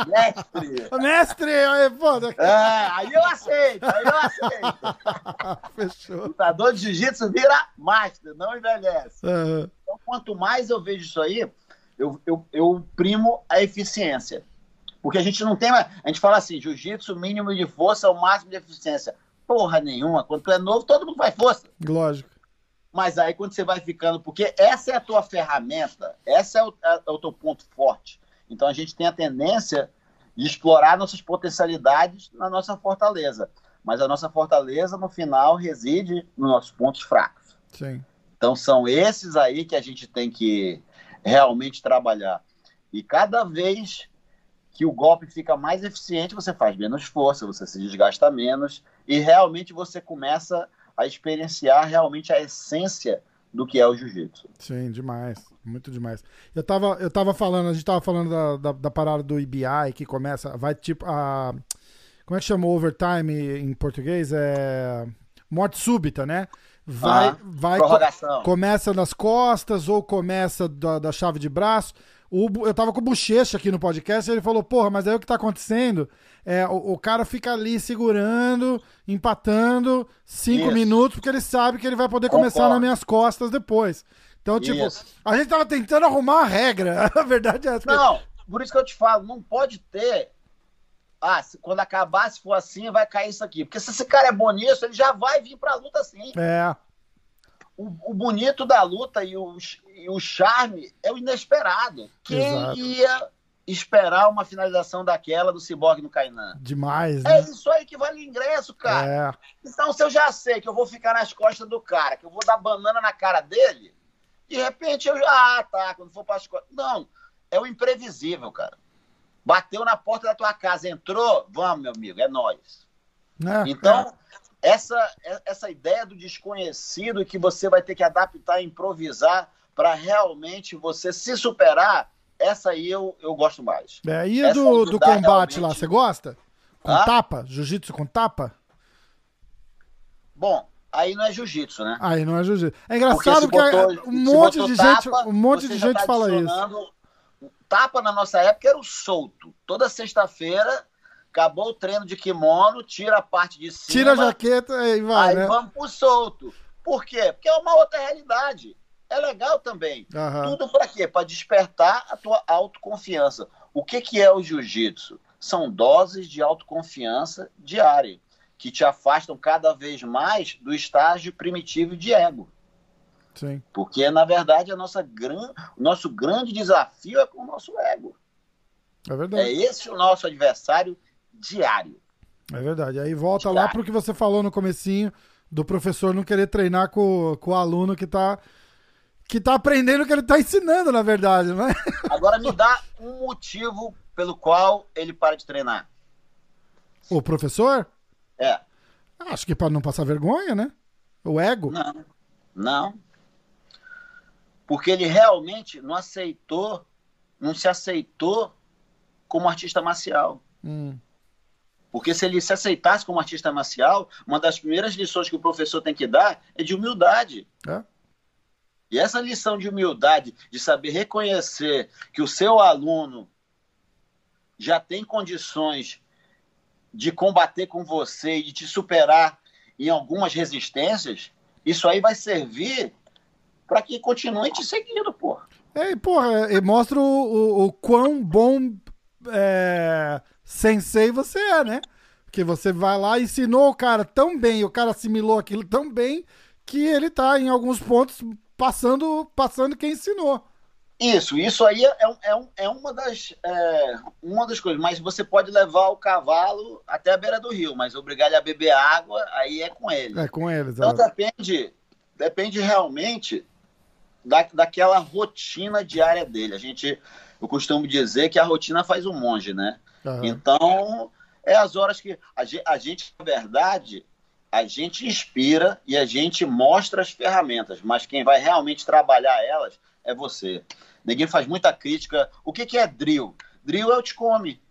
B: mestre.
A: mestre, aí, foda.
B: É, aí eu aceito, aí eu aceito.
A: Fechou.
B: Lutador de jiu-jitsu vira master, não envelhece. Uhum. Então, quanto mais eu vejo isso aí, eu, eu, eu primo a eficiência. Porque a gente não tem mais. A gente fala assim: jiu-jitsu, mínimo de força, o máximo de eficiência porra nenhuma. Quando tu é novo, todo mundo faz força.
A: Lógico.
B: Mas aí quando você vai ficando, porque essa é a tua ferramenta, essa é o, é, é o teu ponto forte. Então a gente tem a tendência de explorar nossas potencialidades na nossa fortaleza. Mas a nossa fortaleza, no final, reside nos nossos pontos fracos.
A: Sim.
B: Então são esses aí que a gente tem que realmente trabalhar. E cada vez que o golpe fica mais eficiente, você faz menos força, você se desgasta menos e realmente você começa a experienciar realmente a essência do que é o jiu-jitsu.
A: Sim, demais. Muito demais. Eu tava, eu tava falando, a gente tava falando da, da, da parada do IBI que começa, vai tipo a. Como é que chama o overtime em português? É. Morte súbita, né? Vai,
B: Ah,
A: vai
B: prorrogação.
A: começa nas costas ou começa da, da chave de braço. O eu tava com o Bochecha aqui no podcast e ele falou: Porra, mas aí o que tá acontecendo? É, o, o cara fica ali segurando, empatando cinco
B: Isso.
A: minutos, porque ele sabe que ele vai poder
B: Concordo.
A: começar nas minhas costas depois. Então, tipo,
B: Isso.
A: a gente tava tentando arrumar a regra. A verdade é essa.
B: Não, por isso que eu te falo, não pode ter. Ah, se- quando acabar, se for assim, vai cair isso aqui. Porque se esse cara é bom nisso, ele já vai vir pra luta assim.
A: É,
B: O, o bonito da luta e o, e o charme é o inesperado. Quem
A: Exato.
B: ia esperar uma finalização daquela do Cyborg no Kainan?
A: demais,
B: É
A: né?
B: isso aí que vale ingresso, cara.
A: É,
B: Então, se eu já sei que eu vou ficar nas costas do cara, que eu vou dar banana na cara dele, de repente eu já. Ah, tá, quando for para as costas. Não, é o imprevisível, cara. Bateu na porta da tua casa, entrou, vamos, meu amigo, é nós.
A: né?
B: Então, essa, essa ideia do desconhecido que você vai ter que adaptar e improvisar para realmente você se superar, essa aí eu, eu gosto mais.
A: É, e
B: essa
A: do, do combate lá,
B: realmente-
A: você gosta? Com
B: Ah?
A: tapa? Jiu-jitsu com tapa?
B: Bom, aí não é jiu-jitsu, né?
A: Aí não é jiu-jitsu. É engraçado porque,
B: botou-
A: um monte de gente,
B: tapa,
A: um monte de gente
B: tá
A: fala isso.
B: tapa na nossa época era o solto. Toda sexta-feira, acabou o treino de kimono, tira a parte de cima.
A: Tira a jaqueta e vai,
B: aí
A: né?
B: vamos pro solto. Por quê? Porque é uma outra realidade. É legal também.
A: Aham.
B: Tudo para quê? Para despertar a tua autoconfiança. O que, que é o jiu-jitsu? São doses de autoconfiança diária, que te afastam cada vez mais do estágio primitivo de ego.
A: Sim,
B: Porque, na verdade, a nossa gran... o nosso grande desafio é com o nosso ego.
A: é
B: É
A: verdade.
B: esse o nosso adversário diário.
A: É verdade. Aí volta lá
B: Diário.
A: pro que você falou no comecinho do professor não querer treinar com, com o aluno que tá, que tá aprendendo o que ele tá ensinando, na verdade, né?
B: Agora me dá um motivo pelo qual ele para de treinar.
A: O professor?
B: É.
A: Acho que para não passar vergonha, né? O ego.
B: Não. Não. Porque ele realmente não aceitou, não se aceitou como artista marcial.
A: Hum,
B: Porque se ele se aceitasse como artista marcial, uma das primeiras lições que o professor tem que dar é de humildade.
A: é?
B: E essa lição de humildade, de saber reconhecer que o seu aluno já tem condições de combater com você e de te superar em algumas resistências, isso aí vai servir para que continue te seguindo, pô.
A: É, e, porra, e mostra o, o, o quão bom é, sensei você é, né? Porque você vai lá e ensinou o cara tão bem, o cara assimilou aquilo tão bem, que ele tá em alguns pontos passando, passando quem ensinou.
B: Isso, isso aí é, um- é, um- é uma, das, é, uma das coisas. Mas você pode levar o cavalo até a beira do rio, mas obrigar ele a beber água, aí é com ele.
A: É, com eles.
B: Então depende, depende realmente da, daquela rotina diária dele. A gente, eu costumo dizer que a rotina faz o monge, né?
A: Aham.
B: Então, é as horas que a gente, a gente, na verdade, a gente inspira e a gente mostra as ferramentas, mas quem vai realmente trabalhar elas é você. Ninguém faz muita crítica. O que, que é drill? Drill é o Tcome.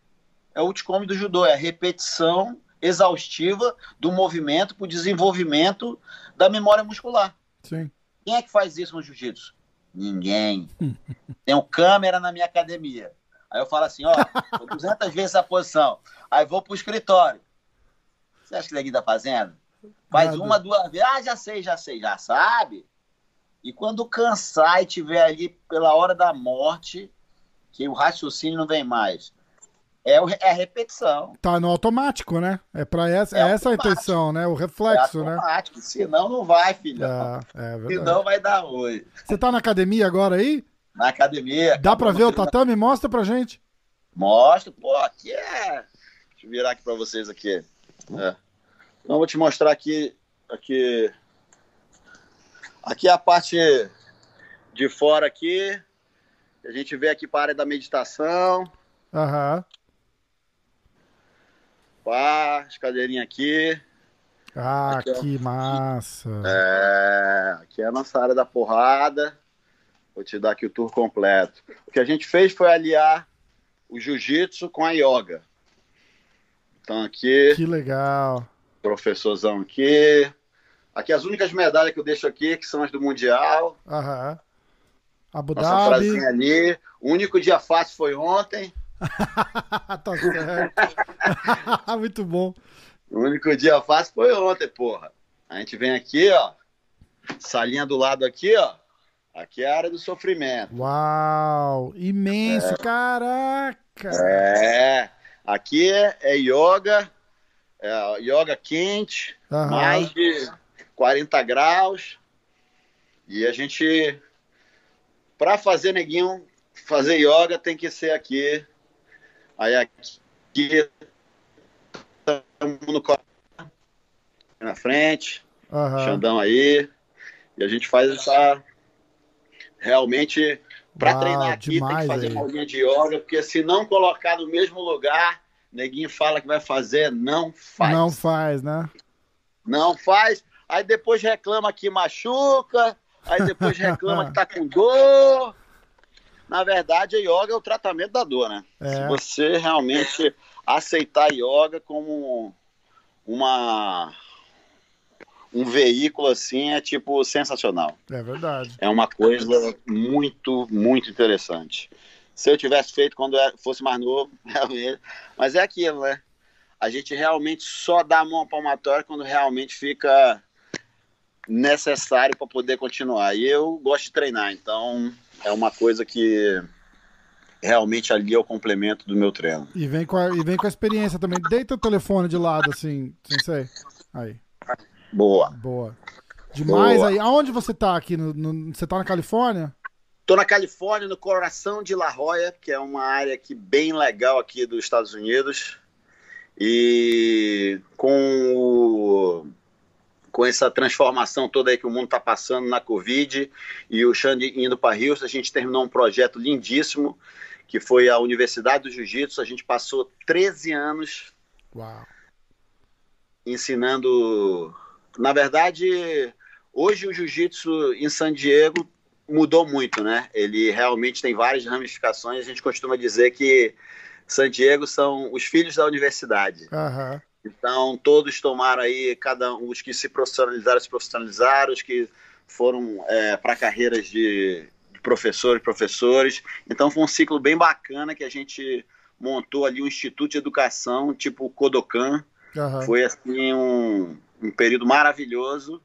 B: É o Tcome do judô, é a repetição exaustiva do movimento para o desenvolvimento da memória muscular.
A: Sim.
B: Quem é que faz isso no jiu-jitsu? Ninguém. Tem um câmera na minha academia. Aí eu falo assim, ó, tô 200 vezes essa posição. Aí vou pro escritório. Você acha que ninguém tá fazendo? Faz
A: Nada.
B: uma, duas vezes. Ah, já sei, já sei, já sabe. E quando cansar e tiver ali pela hora da morte, que o raciocínio não vem mais, é, o- é a repetição.
A: Tá no automático, né? É para essa, é,
B: É
A: essa a intenção, né? O
B: É
A: reflexo, né?
B: automático. Senão não vai, filhão.
A: É, é verdade.
B: Senão vai dar ruim.
A: Você tá na academia agora aí?
B: Na academia.
A: Dá pra ver o tatame? Mostra pra gente.
B: Mostra, pô, aqui é. Deixa eu virar aqui pra vocês aqui. É. Então, vou te mostrar aqui, aqui. Aqui é a parte de fora aqui. A gente vê aqui para a área da meditação.
A: Aham.
B: Pá, as cadeirinhas aqui.
A: Ah, aqui, que massa!
B: É, aqui é a nossa área da porrada. Vou te dar aqui o tour completo. O que a gente fez foi aliar o jiu-jitsu com a yoga. Então aqui.
A: Que legal.
B: Professorzão aqui. Aqui as únicas medalhas que eu deixo aqui, que são as do Mundial.
A: Aham. Abu
B: Nossa Dhabi. ali. O único dia fácil foi ontem.
A: tá certo. Muito bom.
B: O único dia fácil foi ontem, porra. A gente vem aqui, ó. Salinha do lado aqui, ó. Aqui é a área do sofrimento.
A: Uau! Imenso, é. caraca!
B: É. Aqui é, é yoga, é yoga quente, uhum. mais de 40 graus. E a gente, para fazer neguinho, fazer yoga tem que ser aqui. Aí aqui, todo mundo na frente, uhum. Xandão aí. E a gente faz essa. Realmente, para treinar aqui, tem que fazer aí. uma aulinha de yoga, porque se não colocar no mesmo lugar, neguinho fala que vai fazer, não faz.
A: Não faz, né?
B: Não faz. Aí depois reclama que machuca, aí depois reclama que tá com dor. Na verdade, a yoga é o tratamento da dor, né? É. Se você realmente aceitar a yoga como uma um veículo assim é tipo sensacional.
A: É verdade.
B: É uma coisa muito, muito interessante. Se eu tivesse feito quando fosse mais novo, realmente. Mas é aquilo, né? A gente realmente só dá a mão palmatória quando realmente fica necessário para poder continuar. E eu gosto de treinar, então é uma coisa que realmente ali é o complemento do meu treino.
A: E vem com a, e vem com a experiência também. Deita o telefone de lado, assim, sei. Aí.
B: Boa.
A: Boa. Demais Boa. aí. Aonde você tá aqui? No, no, você tá na Califórnia?
B: Tô na Califórnia, no coração de La Jolla, que é uma área aqui bem legal aqui dos Estados Unidos. E com o com essa transformação toda aí que o mundo está passando na Covid e o Xande indo para Rio, a gente terminou um projeto lindíssimo, que foi a Universidade do Jiu-Jitsu. A gente passou 13 anos
A: Uau.
B: ensinando. Na verdade, hoje o Jiu-Jitsu em San Diego mudou muito, né? Ele realmente tem várias ramificações. A gente costuma dizer que San Diego são os filhos da universidade.
A: Uhum.
B: Então, todos tomaram aí, cada um, os que se profissionalizaram, se profissionalizaram, os que foram é, para carreiras de, de professores, professores. Então, foi um ciclo bem bacana que a gente montou ali um instituto de educação, tipo Kodokan. Uhum. Foi, assim, um, um período maravilhoso.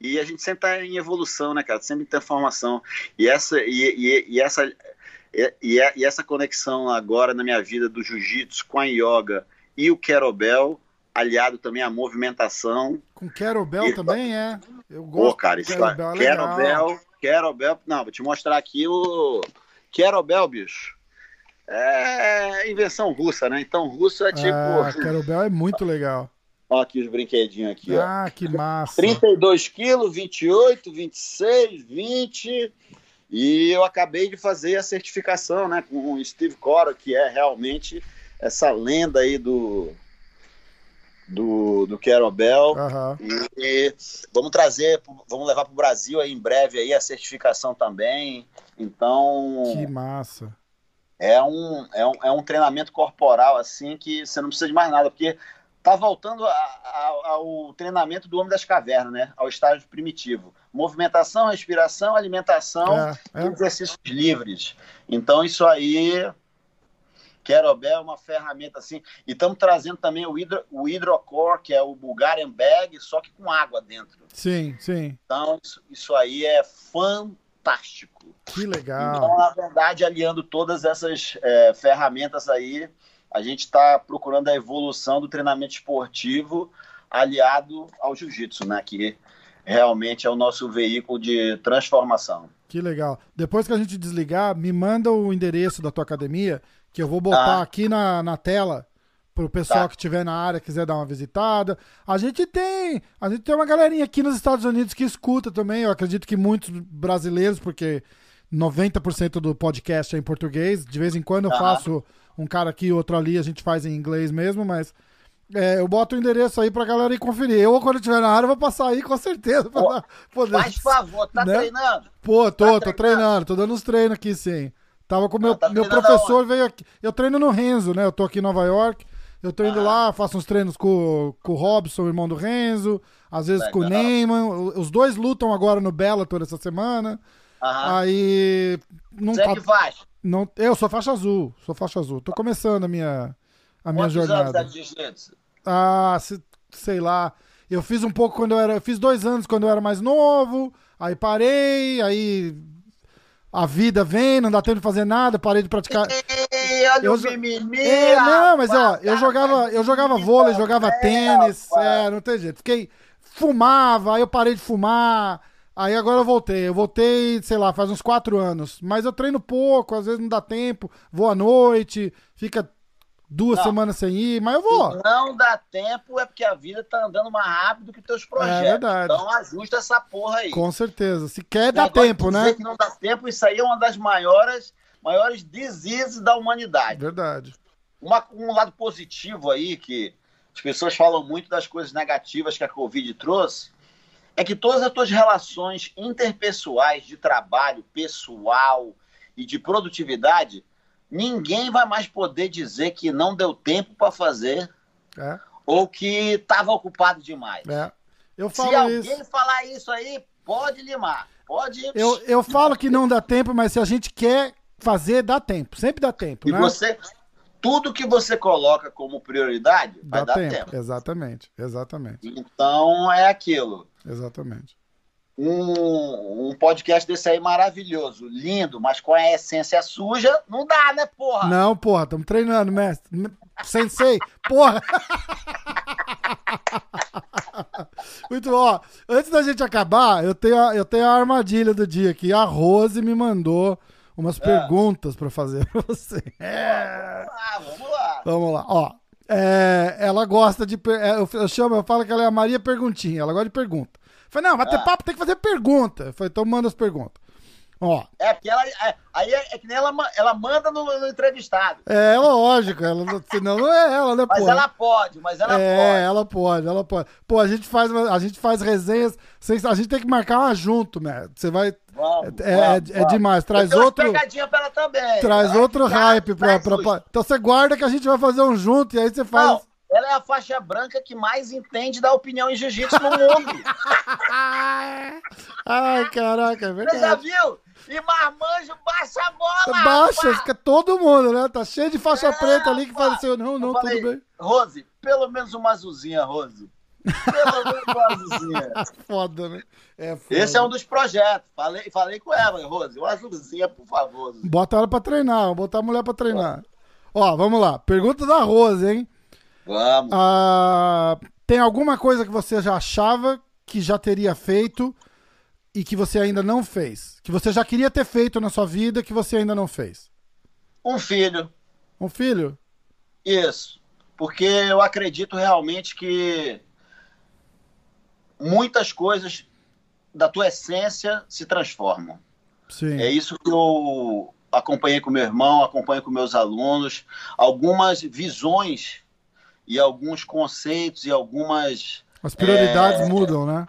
B: E a gente sempre está em evolução, né, cara? Sempre em transformação. E essa, e, e, e essa, e, e, essa conexão agora na minha vida do jiu-jitsu com a yoga e o kettlebell aliado também à movimentação.
A: Com Kettlebell também, é. Eu gosto. Pô,
B: cara, isso Kettlebell, é Kettlebell, Kettlebell, não, vou te mostrar aqui o Kettlebell, bicho. É invenção russa, né? Então, russo é tipo. Ah,
A: Kettlebell é muito legal.
B: Olha aqui os brinquedinhos aqui,
A: ah, ó. que massa.
B: 32 quilos, 28, 26, 20. E eu acabei de fazer a certificação, né, com o Steve Cora, que é realmente essa lenda aí do, do, do Querobel.
A: Uhum.
B: E, e, vamos trazer, vamos levar para o Brasil aí em breve aí a certificação também. Então.
A: Que massa.
B: É um, é um, é um treinamento corporal assim que você não precisa de mais nada, porque tá voltando a, a, ao treinamento do homem das cavernas, né? Ao estágio primitivo. Movimentação, respiração, alimentação é, é. exercícios livres. Então, isso aí Querobel é uma ferramenta assim. E estamos trazendo também o, hidro, o Hydrocore, que é o Bulgarian Bag, só que com água dentro.
A: Sim, sim.
B: Então, isso, isso aí é fantástico.
A: Que legal.
B: Então, na verdade, aliando todas essas é, ferramentas aí, a gente está procurando a evolução do treinamento esportivo aliado ao jiu-jitsu, né? Que realmente é o nosso veículo de transformação.
A: Que legal. Depois que a gente desligar, me manda o endereço da tua academia que eu vou botar ah. aqui na, na tela para o pessoal tá. que estiver na área quiser dar uma visitada. A gente tem, a gente tem uma galerinha aqui nos Estados Unidos que escuta também. Eu acredito que muitos brasileiros, porque 90% do podcast é em português. De vez em quando eu faço um cara aqui, outro ali, a gente faz em inglês mesmo, mas É, eu boto o endereço aí pra galera ir conferir. Eu, quando estiver na área, vou passar aí com certeza. Pra poder-
B: Faz favor, tá
A: Né?
B: treinando?
A: Pô, tô,
B: Tá
A: tô
B: treinando?
A: treinando, tô dando uns treinos aqui, sim. Tava com o meu,
B: tá
A: meu professor, veio aqui. Eu treino no Renzo, né? Eu tô aqui em Nova York. Eu tô indo
B: Ah.
A: lá, faço uns treinos com, com o Robson, irmão do Renzo. Às vezes com o
B: Legal.
A: Neyman. Os dois lutam agora no Bellator essa semana.
B: Aham.
A: Aí. Não
B: Você
A: tá-
B: que faz?
A: Não, eu sou faixa azul, sou faixa azul. Tô começando a minha, a minha
B: Quantos anos
A: jornada.
B: tá?
A: Ah, se- sei lá. Eu fiz um pouco quando eu era. Eu fiz dois anos quando eu era mais novo. Aí parei, aí. A vida vem, não dá tempo de fazer nada, parei de praticar. Eu
B: o
A: jo-
B: mimimi.
A: É, não, mas ó, eu jogava, eu jogava vôlei, jogava tênis, é, não tem jeito. Fiquei. Fumava, aí eu parei de fumar. Aí agora eu voltei. Eu voltei, sei lá, faz uns quatro anos. Mas eu treino pouco, às vezes não dá tempo. Vou à noite, fica duas
B: Não.
A: semanas sem ir, mas eu vou.
B: Se não dá tempo é porque a vida tá andando mais rápido que teus projetos.
A: É verdade.
B: Então ajusta essa porra aí.
A: Com certeza. Se quer, dá tempo, né?
B: que não dá tempo, isso aí é uma das maiores, maiores diseases da humanidade.
A: Verdade.
B: Uma- um lado positivo aí, que as pessoas falam muito das coisas negativas que a Covid trouxe, é que todas as tuas relações interpessoais de trabalho, pessoal e de produtividade, ninguém vai mais poder dizer que não deu tempo para fazer
A: É,
B: ou que estava ocupado demais.
A: é. Eu
B: Se
A: falo
B: alguém
A: isso.
B: falar isso aí, pode limar. Pode.
A: Eu, eu falo que não dá tempo, mas se a gente quer fazer, dá tempo. Sempre dá tempo,
B: E
A: né?
B: você. Tudo que você coloca como prioridade vai
A: Dá
B: dar
A: tempo.
B: tempo.
A: Exatamente, exatamente,
B: Então é aquilo.
A: exatamente.
B: Um, um podcast desse aí maravilhoso, lindo, mas com a essência suja, não dá, né, porra?
A: Não, porra, estamos treinando, mestre. Sensei, porra. Muito bom. Ó, Antes da gente acabar, eu tenho, a, eu tenho a armadilha do dia aqui. A Rose me mandou umas perguntas pra fazer pra você. É.
B: Ah, vamos lá.
A: Vamos lá, ó. É, ela gosta de. é, Eu, eu chamo, eu falo que ela é a Maria Perguntinha. Ela gosta de pergunta. Eu Falei, não, vai ter
B: Ah.
A: papo, tem que fazer pergunta. Eu Falei, então manda as perguntas. Ó,
B: É porque ela. é- aí é, é que nem ela, ela manda no, no entrevistado.
A: é lógico, ela, não- senão não é ela, né,
B: Mas
A: pô?
B: ela pode, mas ela
A: é,
B: pode.
A: ela pode, ela pode. Pô, a gente faz, a gente faz resenhas, sem- a gente tem que marcar uma junto, né? Você vai.
B: Vamos,
A: É, é-
B: vamos,
A: é demais, traz outro-
B: pegadinha pra ela também.
A: Traz
B: Ela
A: outro
B: tá-
A: hype pra, pra, pra- Então você guarda que a gente vai fazer um junto e aí você faz.
B: Não, ela é a faixa branca que mais entende da opinião em jiu-jitsu no mundo.
A: Ai, caraca, é
B: Você já
A: verdade.
B: viu? E marmanjo baixa a bola!
A: Baixa,
B: rapaz!
A: fica todo mundo, né? Tá cheio de faixa
B: É,
A: preta ali que fala assim, não, não, tudo bem.
B: Rose, pelo menos uma azulzinha, Rose. Pelo menos uma azulzinha.
A: Foda, né? É foda.
B: Esse é um dos projetos. Falei, falei com ela, Rose. Uma azulzinha, por favor.
A: Bota ela pra treinar, botar a mulher pra treinar. Ó, vamos lá. Pergunta da Rose, hein?
B: Vamos.
A: Ah, tem alguma coisa que você já achava que já teria feito e que você ainda não fez? Que você já queria ter feito na sua vida que você ainda não fez?
B: Um filho.
A: Um filho?
B: Isso. Porque eu acredito realmente que muitas coisas da tua essência se transformam.
A: Sim.
B: É isso que eu acompanhei com meu irmão, acompanho com meus alunos. Algumas visões e alguns conceitos e algumas.
A: As prioridades
B: É.
A: mudam, né?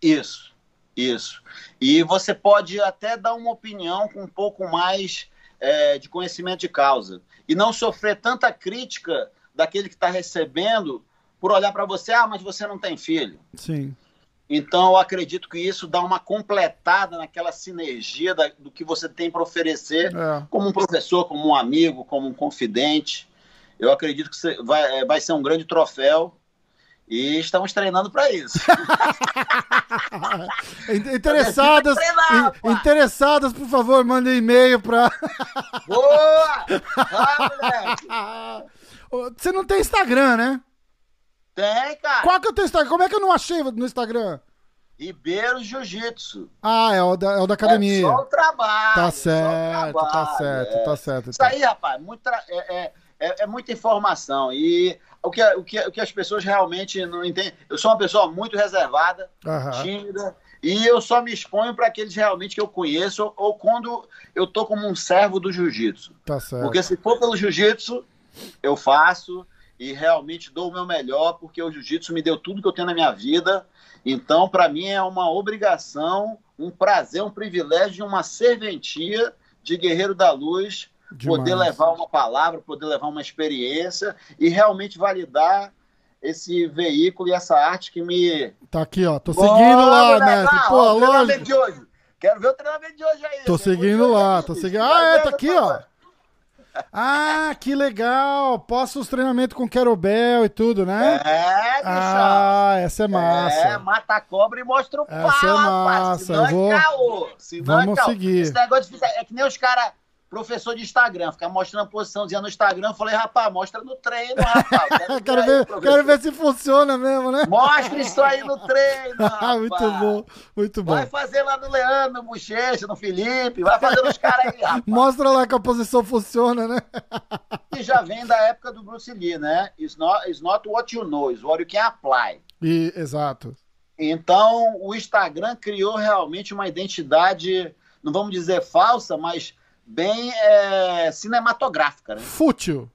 B: Isso, isso. E você pode até dar uma opinião com um pouco mais é, de conhecimento de causa. E não sofrer tanta crítica daquele que está recebendo por olhar para você, ah, mas você não tem filho.
A: Sim.
B: Então, eu acredito que isso dá uma completada naquela sinergia da- do que você tem para oferecer
A: É.
B: como um professor, como um amigo, como um confidente. Eu acredito que vai, é, vai ser um grande troféu e estamos treinando para isso.
A: Interessadas,
B: Treinar,
A: interessadas, por favor, mandem e-mail pra.
B: Boa! Ah, moleque!
A: Você não tem Instagram, né?
B: Tem, cara.
A: Qual que é o teu Instagram? Como é que eu não achei no Instagram?
B: Ribeiro Jiu-Jitsu.
A: Ah, é o da, é o da academia.
B: É só o trabalho.
A: Tá certo, tá
B: trabalho,
A: certo,
B: é.
A: tá certo.
B: Isso aí, rapaz, muita, é, é, é- é muita informação. E o que, o, que, o que as pessoas realmente não entendem. Eu sou uma pessoa muito reservada,
A: Aham.
B: tímida, e eu só me exponho para aqueles realmente que eu conheço ou quando eu tô como um servo do jiu-jitsu.
A: Tá certo.
B: Porque se for pelo jiu-jitsu, eu faço e realmente dou o meu melhor porque o jiu-jitsu me deu tudo que eu tenho na minha vida. Então, para mim é uma obrigação, um prazer, um privilégio, uma serventia de guerreiro da luz Demais. poder levar uma palavra, poder levar uma experiência e realmente validar esse veículo e essa arte que me.
A: Tá aqui, ó. Tô seguindo lá, mestre. Pô, lógico.
B: De hoje. Quero ver o treinamento de hoje aí.
A: Tô seguindo lá, tô seguindo. Ah, é, tá aqui, ó. Ah, que legal! Posso os treinamentos com Querobel e tudo, né?
B: É, bicho.
A: Ah, essa é massa. É,
B: mata a cobra e mostra o
A: essa pau, é massa. Rapaz. Vou... é caô.
B: Vamos
A: é seguir.
B: Esse negócio de... é que nem os caras professor de Instagram, ficar mostrando a posiçãozinha no Instagram. Eu falei, rapaz, mostra no treino, rapaz.
A: Quero, quero ver, aí, quero ver se funciona mesmo, né?
B: Mostra isso aí no treino, rapaz.
A: muito bom, muito bom.
B: Vai fazer lá no Leandro, no Bochecha, no Felipe, vai fazer nos caras aí, rapaz.
A: Mostra lá que a posição funciona, né?
B: e já vem da época do Bruce Lee, né? It's not, it's not what you know, it's what you can apply.
A: E, exato.
B: Então, o Instagram criou realmente uma identidade, não vamos dizer falsa, mas bem é, cinematográfica, né?
A: Fútil.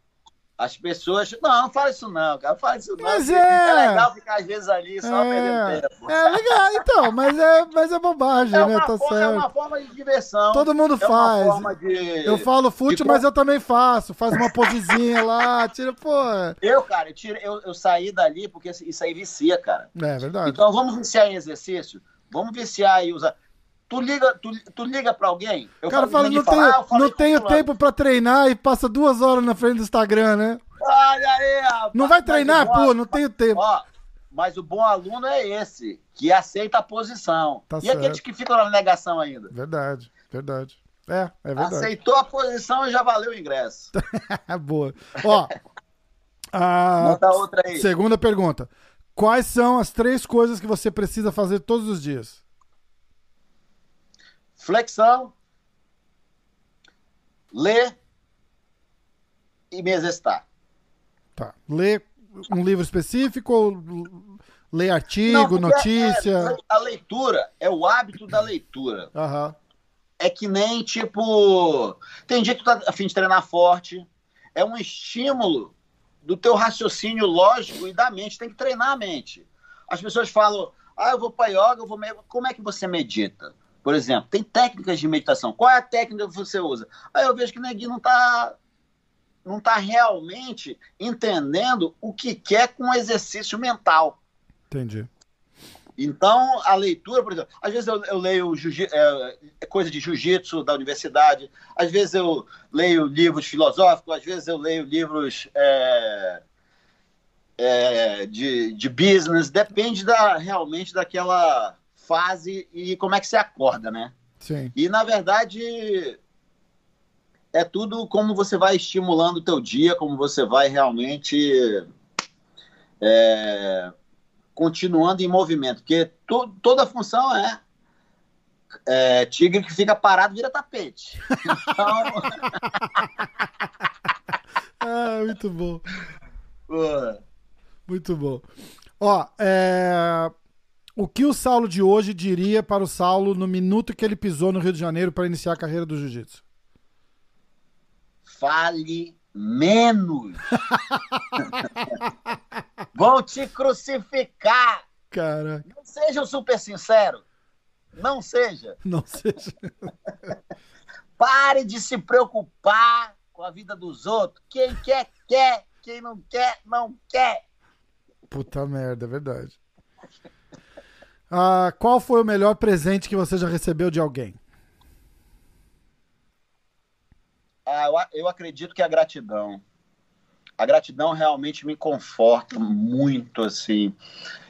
B: As pessoas. Não, não fala isso não, cara. Não fala isso não.
A: Mas é... é
B: legal ficar às vezes ali só é... perdendo tempo.
A: É legal, então, mas é, mas é bobagem,
B: é
A: né? Tá
B: forma,
A: certo.
B: É uma forma de diversão.
A: Todo mundo
B: é
A: faz.
B: De...
A: Eu falo fútil, de... mas eu também faço. Faz uma posezinha lá, tira, pô.
B: Eu, cara, eu, tiro, eu, eu saí dali porque isso aí vicia, cara.
A: É verdade.
B: Então vamos viciar em exercício? Vamos viciar e usar. Tu liga, tu, tu liga pra alguém?
A: O cara fala, não, tenho, ah, não tenho tempo pra treinar e passa duas horas na frente do Instagram, né?
B: Olha aí, rapaz.
A: Não vai treinar, pô, não tenho tempo.
B: Ó, mas o bom aluno é esse, que aceita a posição.
A: Tá
B: e
A: certo.
B: aqueles que ficam na negação ainda?
A: Verdade, verdade. É, é verdade.
B: Aceitou a posição e já valeu o ingresso.
A: Boa. Ó, a
B: outra aí.
A: segunda pergunta. Quais são as três coisas que você precisa fazer todos os dias?
B: Flexão, ler e me exercitar.
A: Tá. Ler um livro específico ou ler artigo, Não, notícia?
B: É, a leitura é o hábito da leitura.
A: Uhum.
B: É que nem, tipo... Tem dia que tu tá afim de treinar forte. É um estímulo do teu raciocínio lógico e da mente. Tem que treinar a mente. As pessoas falam, ah, eu vou para yoga, eu vou... Como é que você medita? Por exemplo, tem técnicas de meditação. Qual é a técnica que você usa? Aí eu vejo que o neguinho não está não tá realmente entendendo o que quer com o exercício mental.
A: Entendi.
B: Então, a leitura, por exemplo, às vezes eu, eu leio é, é, coisa de jiu-jitsu da universidade, às vezes eu leio livros filosóficos, às vezes eu leio livros é, é, de, de business, depende da, realmente daquela fase e como é que você acorda, né?
A: Sim.
B: E, na verdade, é tudo como você vai estimulando o teu dia, como você vai realmente é, continuando em movimento. Porque to, toda a função é, é, tigre que fica parado vira tapete. Então...
A: ah, muito bom. Muito bom. Ó, é... O que o Saulo de hoje diria para o Saulo no minuto que ele pisou no Rio de Janeiro para iniciar a carreira do jiu-jitsu?
B: Fale menos. Vão te crucificar.
A: Cara.
B: Não seja super sincero. Não seja.
A: Não seja.
B: Pare de se preocupar com a vida dos outros. Quem quer, quer. Quem não quer, não quer.
A: Puta merda, é verdade. Ah, qual foi o melhor presente que você já recebeu de alguém?
B: Ah, eu acredito que a gratidão. A gratidão realmente me conforta muito, assim.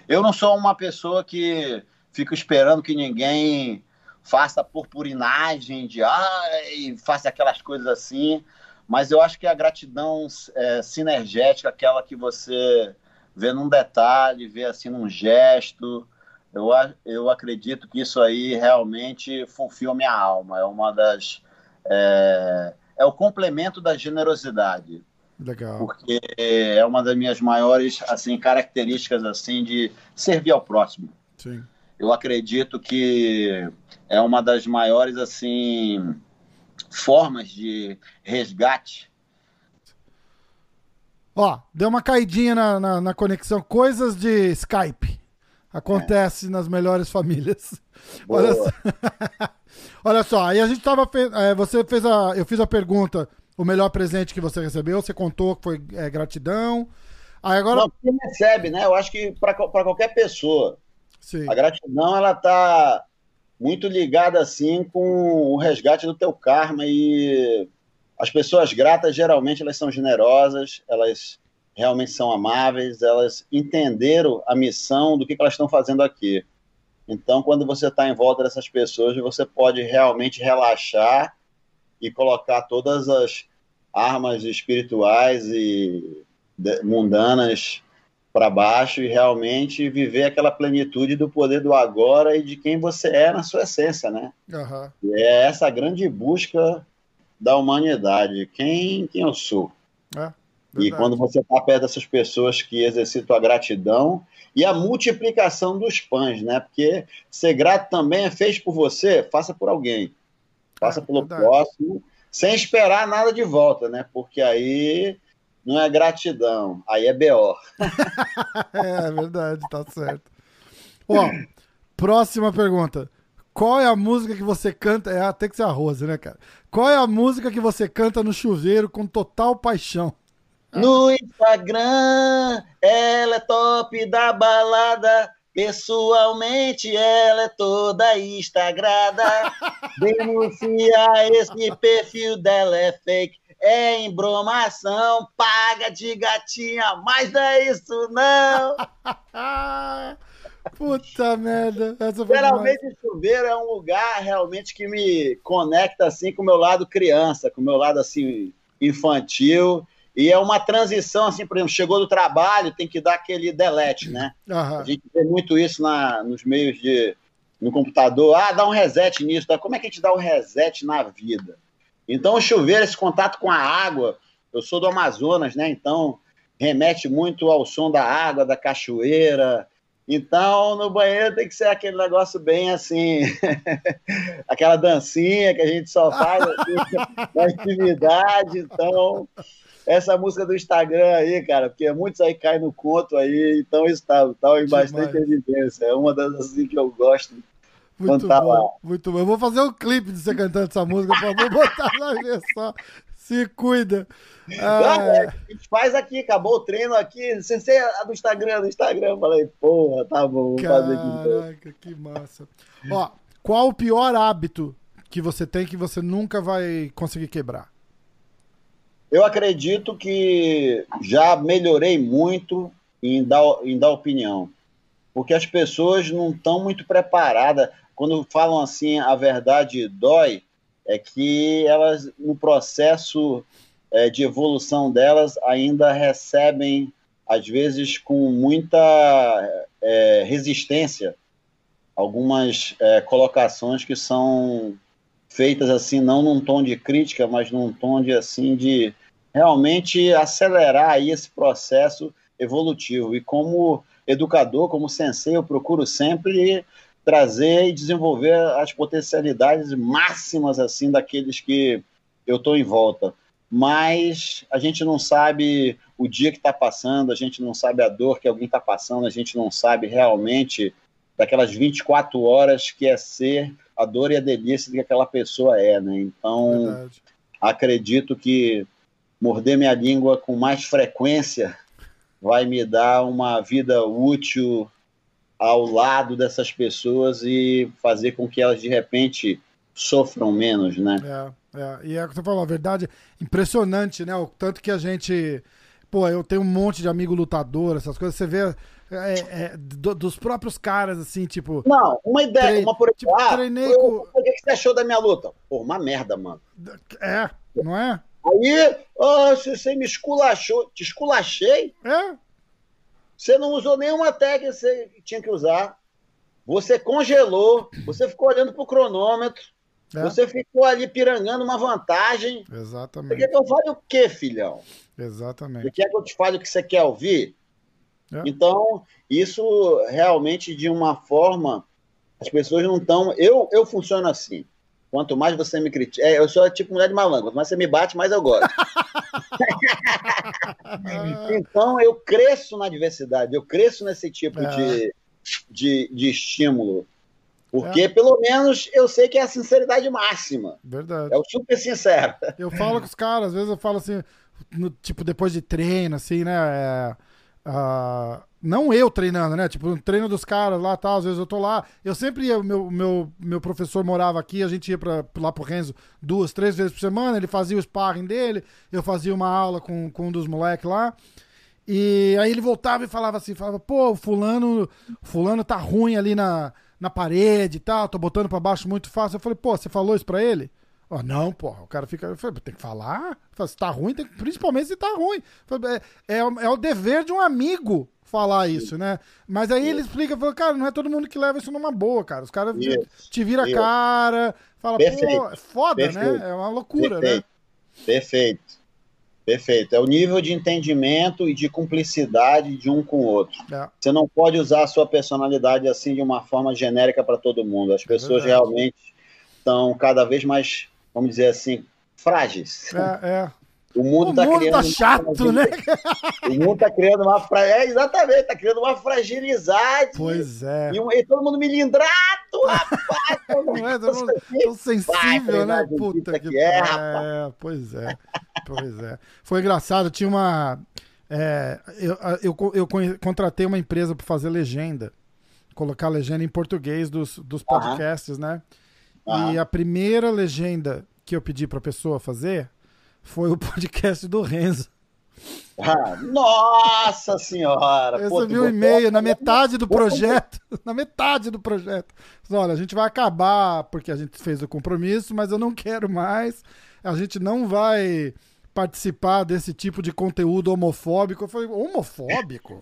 B: Eu não sou uma pessoa que fica esperando que ninguém faça purpurinagem de ai, faça aquelas coisas assim, mas eu acho que a gratidão é, sinergética, aquela que você vê num detalhe, vê assim num gesto, eu, eu acredito que isso aí realmente fulfill minha alma. É uma das. É, é o complemento da generosidade.
A: Legal.
B: Porque é uma das minhas maiores assim características assim de servir ao próximo.
A: Sim.
B: Eu acredito que é uma das maiores assim formas de resgate
A: Ó, deu uma caidinha na, na, na conexão. Coisas de Skype. Acontece é. nas melhores famílias. Olha só. Olha só, aí a gente tava. Fe... É, você fez a. Eu fiz a pergunta: o melhor presente que você recebeu, você contou que foi é, gratidão. Aí agora. Não,
B: quem recebe, né? Eu acho que para qualquer pessoa. Sim. A gratidão, ela tá muito ligada assim com o resgate do teu karma e as pessoas gratas geralmente elas são generosas, elas realmente são amáveis, elas entenderam a missão do que, que elas estão fazendo aqui. Então, quando você está em volta dessas pessoas, você pode realmente relaxar e colocar todas as armas espirituais e mundanas para baixo e realmente viver aquela plenitude do poder do agora e de quem você é na sua essência, né? Uhum. É essa grande busca da humanidade. Quem, quem eu sou? É, e quando você está perto dessas pessoas que exercitam a gratidão e a multiplicação dos pães, né? Porque ser grato também é feito por você, faça por alguém. Faça é, pelo verdade. próximo, sem esperar nada de volta, né? Porque aí não é gratidão, aí é BO.
A: é, é verdade, tá certo. Ó, próxima pergunta. Qual é a música que você canta? É, tem que ser a Rose, né, cara? Qual é a música que você canta no chuveiro com total paixão?
B: No Instagram, ela é top da balada. Pessoalmente, ela é toda instagrada. Denuncia esse perfil dela é fake. É embromação, paga de gatinha, mas não é isso não.
A: Puta merda.
B: Geralmente chuveiro é um lugar realmente que me conecta assim com o meu lado criança, com o meu lado assim infantil. E é uma transição, assim, por exemplo, chegou do trabalho, tem que dar aquele delete, né? Uhum. A gente vê muito isso na, nos meios de. no computador. Ah, dá um reset nisso. Como é que a gente dá um reset na vida? Então, o chuveiro, esse contato com a água, eu sou do Amazonas, né? Então, remete muito ao som da água, da cachoeira. Então, no banheiro tem que ser aquele negócio bem assim, aquela dancinha que a gente só faz assim, na atividade. Então, essa música do Instagram aí, cara, porque muitos aí caem no conto aí, então isso tá, tá em bastante Demais. evidência. É uma das assim que eu gosto.
A: Muito bom, lá. muito bom. Eu vou fazer um clipe de você cantando essa música, pra vou botar lá ver só. Se cuida.
B: Ah, é. a gente faz aqui, acabou o treino aqui. Você é do Instagram, do Instagram. Falei, porra, tá bom, vou
A: Caraca, fazer aqui. Caraca, que massa. Ó, qual o pior hábito que você tem que você nunca vai conseguir quebrar?
B: Eu acredito que já melhorei muito em dar, em dar opinião, porque as pessoas não estão muito preparadas. Quando falam assim, a verdade dói, é que elas, no processo é, de evolução delas, ainda recebem, às vezes, com muita é, resistência, algumas é, colocações que são feitas assim, não num tom de crítica, mas num tom de assim de realmente acelerar aí esse processo evolutivo. E como educador, como sensei, eu procuro sempre trazer e desenvolver as potencialidades máximas assim daqueles que eu estou em volta. Mas a gente não sabe o dia que está passando, a gente não sabe a dor que alguém está passando, a gente não sabe realmente daquelas 24 horas que é ser a dor e a delícia que aquela pessoa é, né? Então, Verdade. acredito que morder minha língua com mais frequência vai me dar uma vida útil ao lado dessas pessoas e fazer com que elas de repente sofram menos, né?
A: É, é. E é o que você falou, a verdade, impressionante, né? O tanto que a gente. Pô, eu tenho um monte de amigo lutador, essas coisas, você vê é, é, do, dos próprios caras, assim, tipo.
B: Não, uma ideia, tre... uma por tipo, ah, treinei com... O que você achou da minha luta? Pô, uma merda, mano.
A: É, não é?
B: Aí, oh, você me esculachou. Te esculachei?
A: É.
B: Você não usou nenhuma técnica que você tinha que usar. Você congelou, você ficou olhando pro cronômetro. É. Você ficou ali pirangando uma vantagem.
A: Exatamente.
B: Você quer que eu fale o quê, filhão?
A: Exatamente.
B: Você quer que eu te fale o que você quer ouvir? É. Então, isso realmente, de uma forma, as pessoas não estão. Eu, eu funciono assim. Quanto mais você me critica. É, eu sou tipo mulher de malandro. Quanto mais você me bate, mais eu gosto. Então eu cresço na diversidade, eu cresço nesse tipo é. de, de, de estímulo. Porque, é. pelo menos, eu sei que é a sinceridade máxima.
A: Verdade.
B: É o super sincero.
A: Eu falo com os caras, às vezes eu falo assim, no, tipo, depois de treino, assim, né? É, uh, não eu treinando, né? Tipo, no treino dos caras lá tal, às vezes eu tô lá. Eu sempre ia, meu, meu, meu professor morava aqui, a gente ia pra, lá pro Renzo duas, três vezes por semana, ele fazia o sparring dele, eu fazia uma aula com, com um dos moleques lá. E aí ele voltava e falava assim, falava, pô, fulano, fulano tá ruim ali na, na parede e tal, tô botando pra baixo muito fácil. Eu falei, pô, você falou isso pra ele? Oh, não, porra, o cara fica. Falei, tem que falar. Falei, se tá ruim, tem, principalmente se tá ruim. Falei, é, é, é, o dever de um amigo falar isso, né? Mas aí ele explica, fala, cara, não é todo mundo que leva isso numa boa, cara. Os caras te vira a cara, fala, Perfeito. pô, é foda, né? Perfeito. né? É uma loucura,
B: Perfeito.
A: né?
B: Perfeito. Perfeito. É o nível de entendimento e de cumplicidade de um com o outro. É. Você não pode usar a sua personalidade assim de uma forma genérica para todo mundo. As é pessoas é realmente estão cada vez mais, vamos dizer assim, frágeis.
A: É, é.
B: O mundo está criando.
A: Tá chato, né?
B: O mundo está criando uma. Fra... É, exatamente, está criando uma fragilidade.
A: Pois é.
B: E, um... e todo mundo melindrado, rapaz.
A: É, todo mundo tão sensível, né? Puta que, que é, é, pois é. Pois é. Foi engraçado, tinha uma. É, eu, eu, eu contratei uma empresa para fazer legenda. Colocar legenda em português dos, dos podcasts, né? E a primeira legenda que eu pedi para a pessoa fazer foi o podcast do Renzo.
B: Ah, nossa senhora!
A: Eu recebi um e-mail na metade do projeto. Na metade do projeto. Olha, a gente vai acabar porque a gente fez o compromisso, mas eu não quero mais. A gente não vai participar desse tipo de conteúdo homofóbico. Eu falei, homofóbico?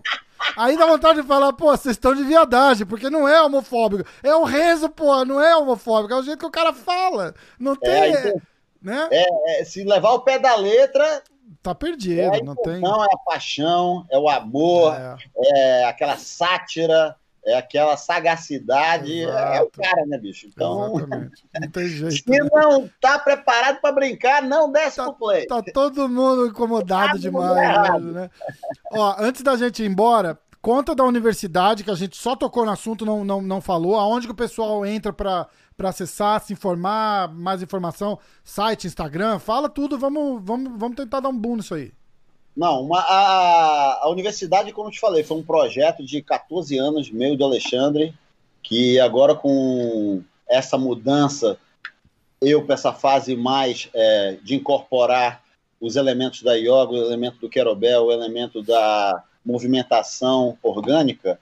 A: Aí dá vontade de falar, pô, vocês estão de viadagem, porque não é homofóbico. É o Renzo, pô, não é homofóbico. É o jeito que o cara fala. Não é, tem. É, então... Né?
B: É, é, se levar o pé da letra.
A: Tá perdido, é não tem.
B: Não, é a paixão, é o amor, é, é aquela sátira, é aquela sagacidade. É, é o cara, né, bicho? Então.
A: Exatamente. Não tem jeito.
B: se né? não tá preparado para brincar, não desce
A: tá,
B: pro play.
A: Tá todo mundo incomodado tá demais, né? Ó, antes da gente ir embora, conta da universidade, que a gente só tocou no assunto, não, não, não falou. Aonde que o pessoal entra para para acessar, se informar, mais informação, site, Instagram, fala tudo, vamos, vamos, vamos tentar dar um boom nisso aí.
B: Não, uma, a, a universidade, como eu te falei, foi um projeto de 14 anos, meio do Alexandre, que agora com essa mudança, eu para essa fase mais é, de incorporar os elementos da yoga, o elemento do querobel, o elemento da movimentação orgânica,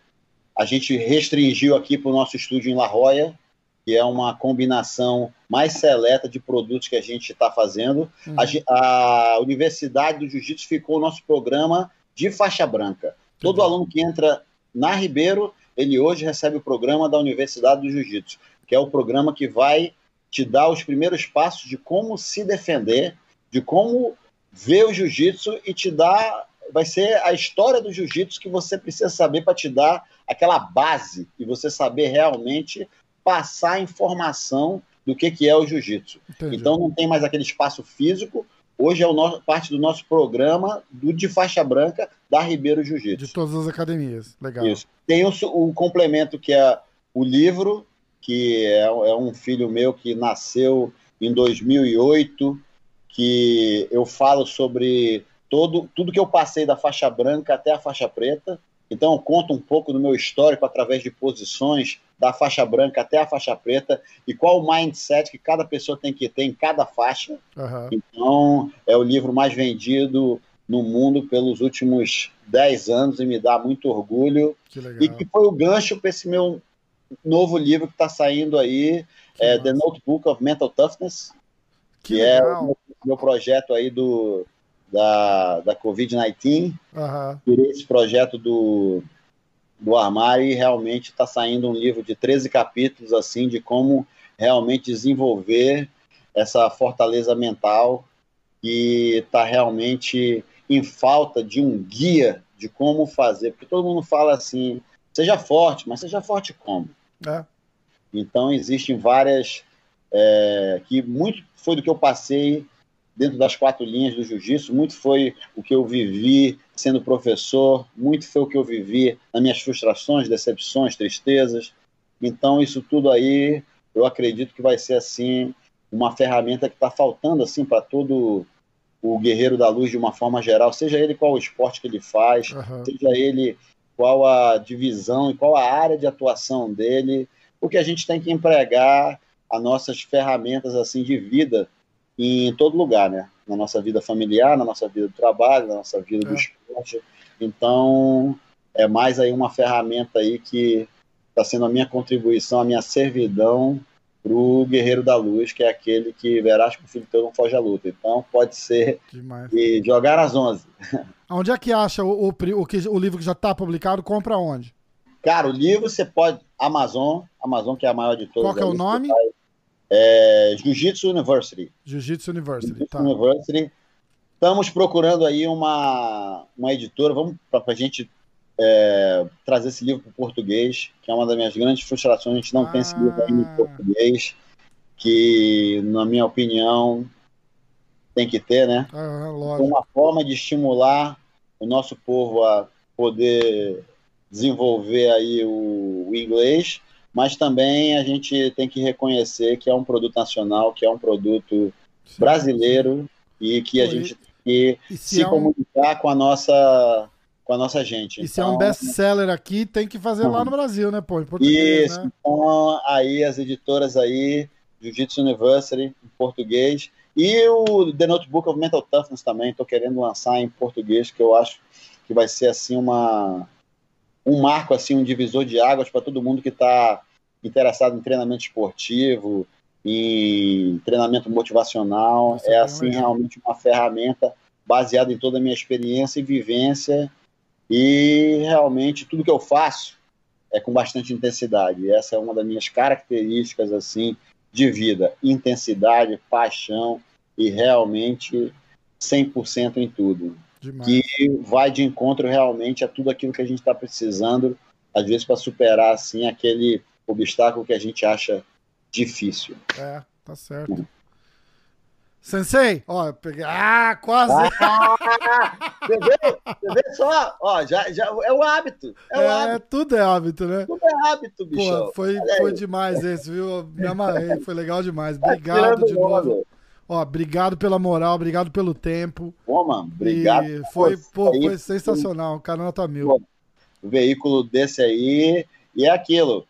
B: a gente restringiu aqui para o nosso estúdio em La Jolla, que é uma combinação mais seleta de produtos que a gente está fazendo. Uhum. A, a, Universidade do Jiu-Jitsu ficou o nosso programa de faixa branca. Todo uhum. aluno que entra na Ribeiro, ele hoje recebe o programa da Universidade do Jiu-Jitsu, que é o programa que vai te dar os primeiros passos de como se defender, de como ver o jiu-jitsu e te dar vai ser a história do jiu-jitsu que você precisa saber para te dar aquela base e você saber realmente passar informação do que, que é o jiu-jitsu. Então não tem mais aquele espaço físico. Hoje é o nosso, parte do nosso programa do de faixa branca da Ribeiro Jiu-Jitsu.
A: De todas as academias. Legal. Isso.
B: Tem o, o complemento que é o livro, que é, é um filho meu que nasceu em 2008, que eu falo sobre todo, tudo que eu passei da faixa branca até a faixa preta. Então, eu conto um pouco do meu histórico através de posições da faixa branca até a faixa preta e qual o mindset que cada pessoa tem que ter em cada faixa. Uhum. Então, é o livro mais vendido no mundo pelos últimos 10 anos e me dá muito orgulho. Que e que foi o gancho para esse meu novo livro que está saindo aí, é, The Notebook of Mental Toughness, que, que é o meu, meu projeto aí do, da, da Covid-19. Uhum. Tirei esse projeto do, do armário e realmente está saindo um livro de 13 capítulos assim de como realmente desenvolver essa fortaleza mental que está realmente em falta de um guia de como fazer, porque todo mundo fala assim, seja forte, mas seja forte como? É. Então existem várias é, que muito foi do que eu passei dentro das quatro linhas do jiu-jitsu, muito foi o que eu vivi sendo professor, muito foi o que eu vivi nas minhas frustrações, decepções, tristezas. Então, isso tudo aí, eu acredito que vai ser assim uma ferramenta que está faltando assim para todo o guerreiro da luz de uma forma geral, seja ele qual o esporte que ele faz, uhum. seja ele qual a divisão e qual a área de atuação dele, porque a gente tem que empregar as nossas ferramentas assim de vida em todo lugar, né? Na nossa vida familiar, na nossa vida do trabalho, na nossa vida é. do esporte. Então, é mais aí uma ferramenta aí que está sendo a minha contribuição, a minha servidão para o Guerreiro da Luz, que é aquele que verás que o filho teu não foge à luta. Então, pode ser Demais. e jogar às 11.
A: Onde é que acha o, o, o, que, o livro que já está publicado? Compra onde?
B: Cara, o livro você pode. Amazon, Amazon que é a maior de todas.
A: Qual que é o nome?
B: É, Jiu-Jitsu University.
A: Jiu-Jitsu University, Jiu
B: tá. University. Estamos procurando aí uma, uma editora, vamos para a gente é, trazer esse livro para o português, que é uma das minhas grandes frustrações. A gente não ah. tem esse livro ainda em ah. português, que, na minha opinião, tem que ter, né?
A: Ah,
B: uma forma de estimular o nosso povo a poder desenvolver aí o, o, inglês, mas também a gente tem que reconhecer que é um produto nacional, que é um produto Sim. brasileiro e que a gente tem que se, se é comunicar um... com a nossa com a nossa gente.
A: E então, se é um então, best-seller aqui, tem que fazer uhum. lá no Brasil, né, pô? Em português,
B: Isso,
A: né?
B: então aí as editoras aí, Jiu-Jitsu University, em português, e o The Notebook of Mental Toughness também, estou querendo lançar em português, que eu acho que vai ser assim uma um marco, assim, um divisor de águas para todo mundo que está interessado em treinamento esportivo, em treinamento motivacional. Nossa, é assim legal. realmente uma ferramenta baseada em toda a minha experiência e vivência e realmente tudo que eu faço é com bastante intensidade. Essa é uma das minhas características assim de vida, intensidade, paixão e realmente 100% em tudo. Demais. Que vai de encontro realmente a tudo aquilo que a gente está precisando, às vezes para superar assim aquele obstáculo que a gente acha difícil.
A: É, tá certo. Sensei, ó, peguei. Ah, quase! Ah,
B: você, vê, você vê só, ó, já, já é o hábito. É, o é hábito.
A: tudo é hábito, né?
B: Tudo é hábito, bicho. Pô,
A: foi, foi demais esse, viu? Me amarrei, foi legal demais. Obrigado de novo. Ó, obrigado pela moral, obrigado pelo tempo.
B: Pô, mano, obrigado.
A: E foi, pô, foi sensacional, cara nota mil. Pô,
B: o veículo desse aí, e é aquilo.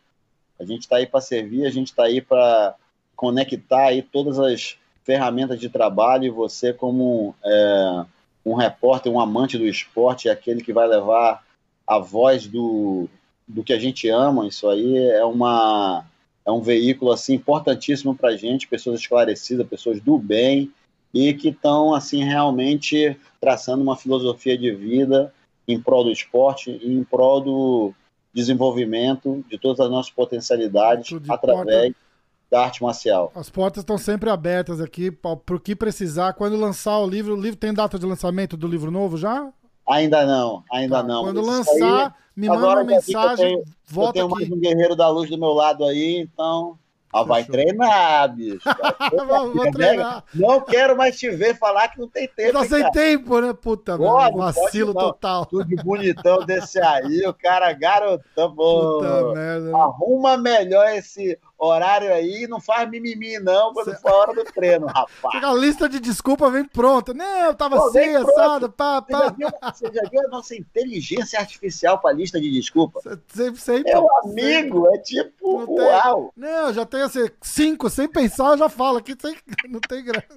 B: A gente tá aí para servir, a gente tá aí para conectar aí todas as ferramentas de trabalho e você, como é, um repórter, um amante do esporte, é aquele que vai levar a voz do, do que a gente ama. Isso aí é, uma, é um veículo assim importantíssimo para a gente, pessoas esclarecidas, pessoas do bem e que estão assim realmente traçando uma filosofia de vida em prol do esporte e em prol do desenvolvimento de todas as nossas potencialidades através porta da arte marcial.
A: As portas estão sempre abertas aqui para o que precisar. Quando lançar o livro, o livro tem data de lançamento do livro novo já?
B: Ainda não, ainda tá. não.
A: Quando lançar, aí, me manda uma mensagem, eu tenho, volta
B: eu tenho mais um guerreiro da luz do meu lado aí, então ah, vai treinar, bicho. Vai
A: vou, vou treinar.
B: Não quero mais te ver falar que não tem tempo.
A: Tá sem tempo, né? Puta, pô, mano, vacilo pode, total.
B: Tudo bonitão desse aí, o cara garotão. Puta merda. Arruma melhor esse horário aí, não faz mimimi não quando Cê... for a hora do treino, rapaz.
A: A lista de desculpa vem pronta. Não, eu tava Pô, assim, assado, pá,
B: pá. Você já, viu, você já viu a nossa inteligência artificial pra lista de desculpa?
A: Sempre, sempre.
B: É um amigo, sempre. é tipo, não uau.
A: Tem, não, já tem assim, cinco, sem pensar, eu já falo aqui, sem, não tem graça.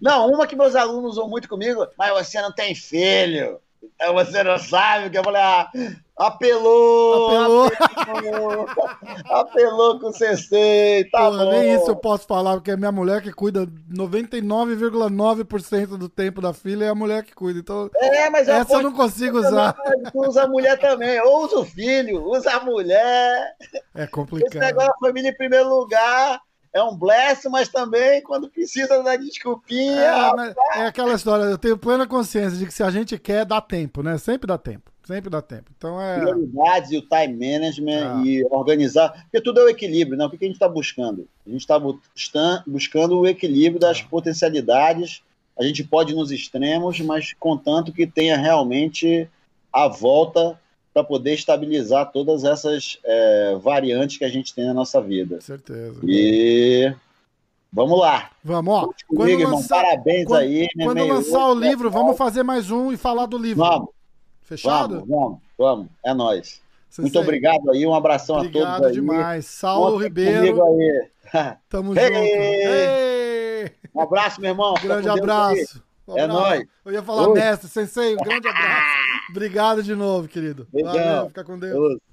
B: Não, uma que meus alunos usam muito comigo, mas você não tem filho. Então você não sabe que eu falei, ah, apelou, apelou, apelou, apelou com o sensei, tá Pô, bom.
A: Nem isso eu posso falar, porque é minha mulher que cuida 99,9% do tempo da filha é a mulher que cuida. Então,
B: é, mas
A: essa eu não consigo usar.
B: usa a mulher também, ou usa o filho, usa a mulher.
A: É complicado. Esse
B: negócio da família em primeiro lugar é um bless, mas também quando precisa da desculpinha.
A: É, é, aquela história, eu tenho plena consciência de que se a gente quer, dá tempo, né? Sempre dá tempo. Sempre dá tempo. Então é.
B: Prioridades e o time management é. e organizar. Porque tudo é o equilíbrio, não? O que a gente está buscando? A gente está buscando o equilíbrio das é. potencialidades a gente pode ir nos extremos, mas contanto que tenha realmente a volta para poder estabilizar todas essas é, variantes que a gente tem na nossa vida.
A: Certeza.
B: E vamos lá.
A: Vamos, ó.
B: Conte comigo, irmão.
A: lançar-
B: Parabéns
A: quando-
B: aí. né,
A: Quando lançar o livro,
B: pessoal.
A: vamos fazer mais um e falar do livro.
B: Vamos,
A: Fechado?
B: vamos, vamos, vamos. É nóis.
A: Sensei,
B: Muito obrigado aí, um abração a
A: Obrigado
B: todos aí.
A: demais. Saulo
B: Contem
A: Ribeiro,
B: comigo aí.
A: tamo junto. Ei!
B: Um abraço, meu irmão.
A: Grande abraço.
B: É nóis.
A: Eu ia falar
B: Oi.
A: mestre, sensei, um grande abraço. Obrigado de novo, querido.
B: Beijão.
A: Valeu, fica com Deus.
B: Deus.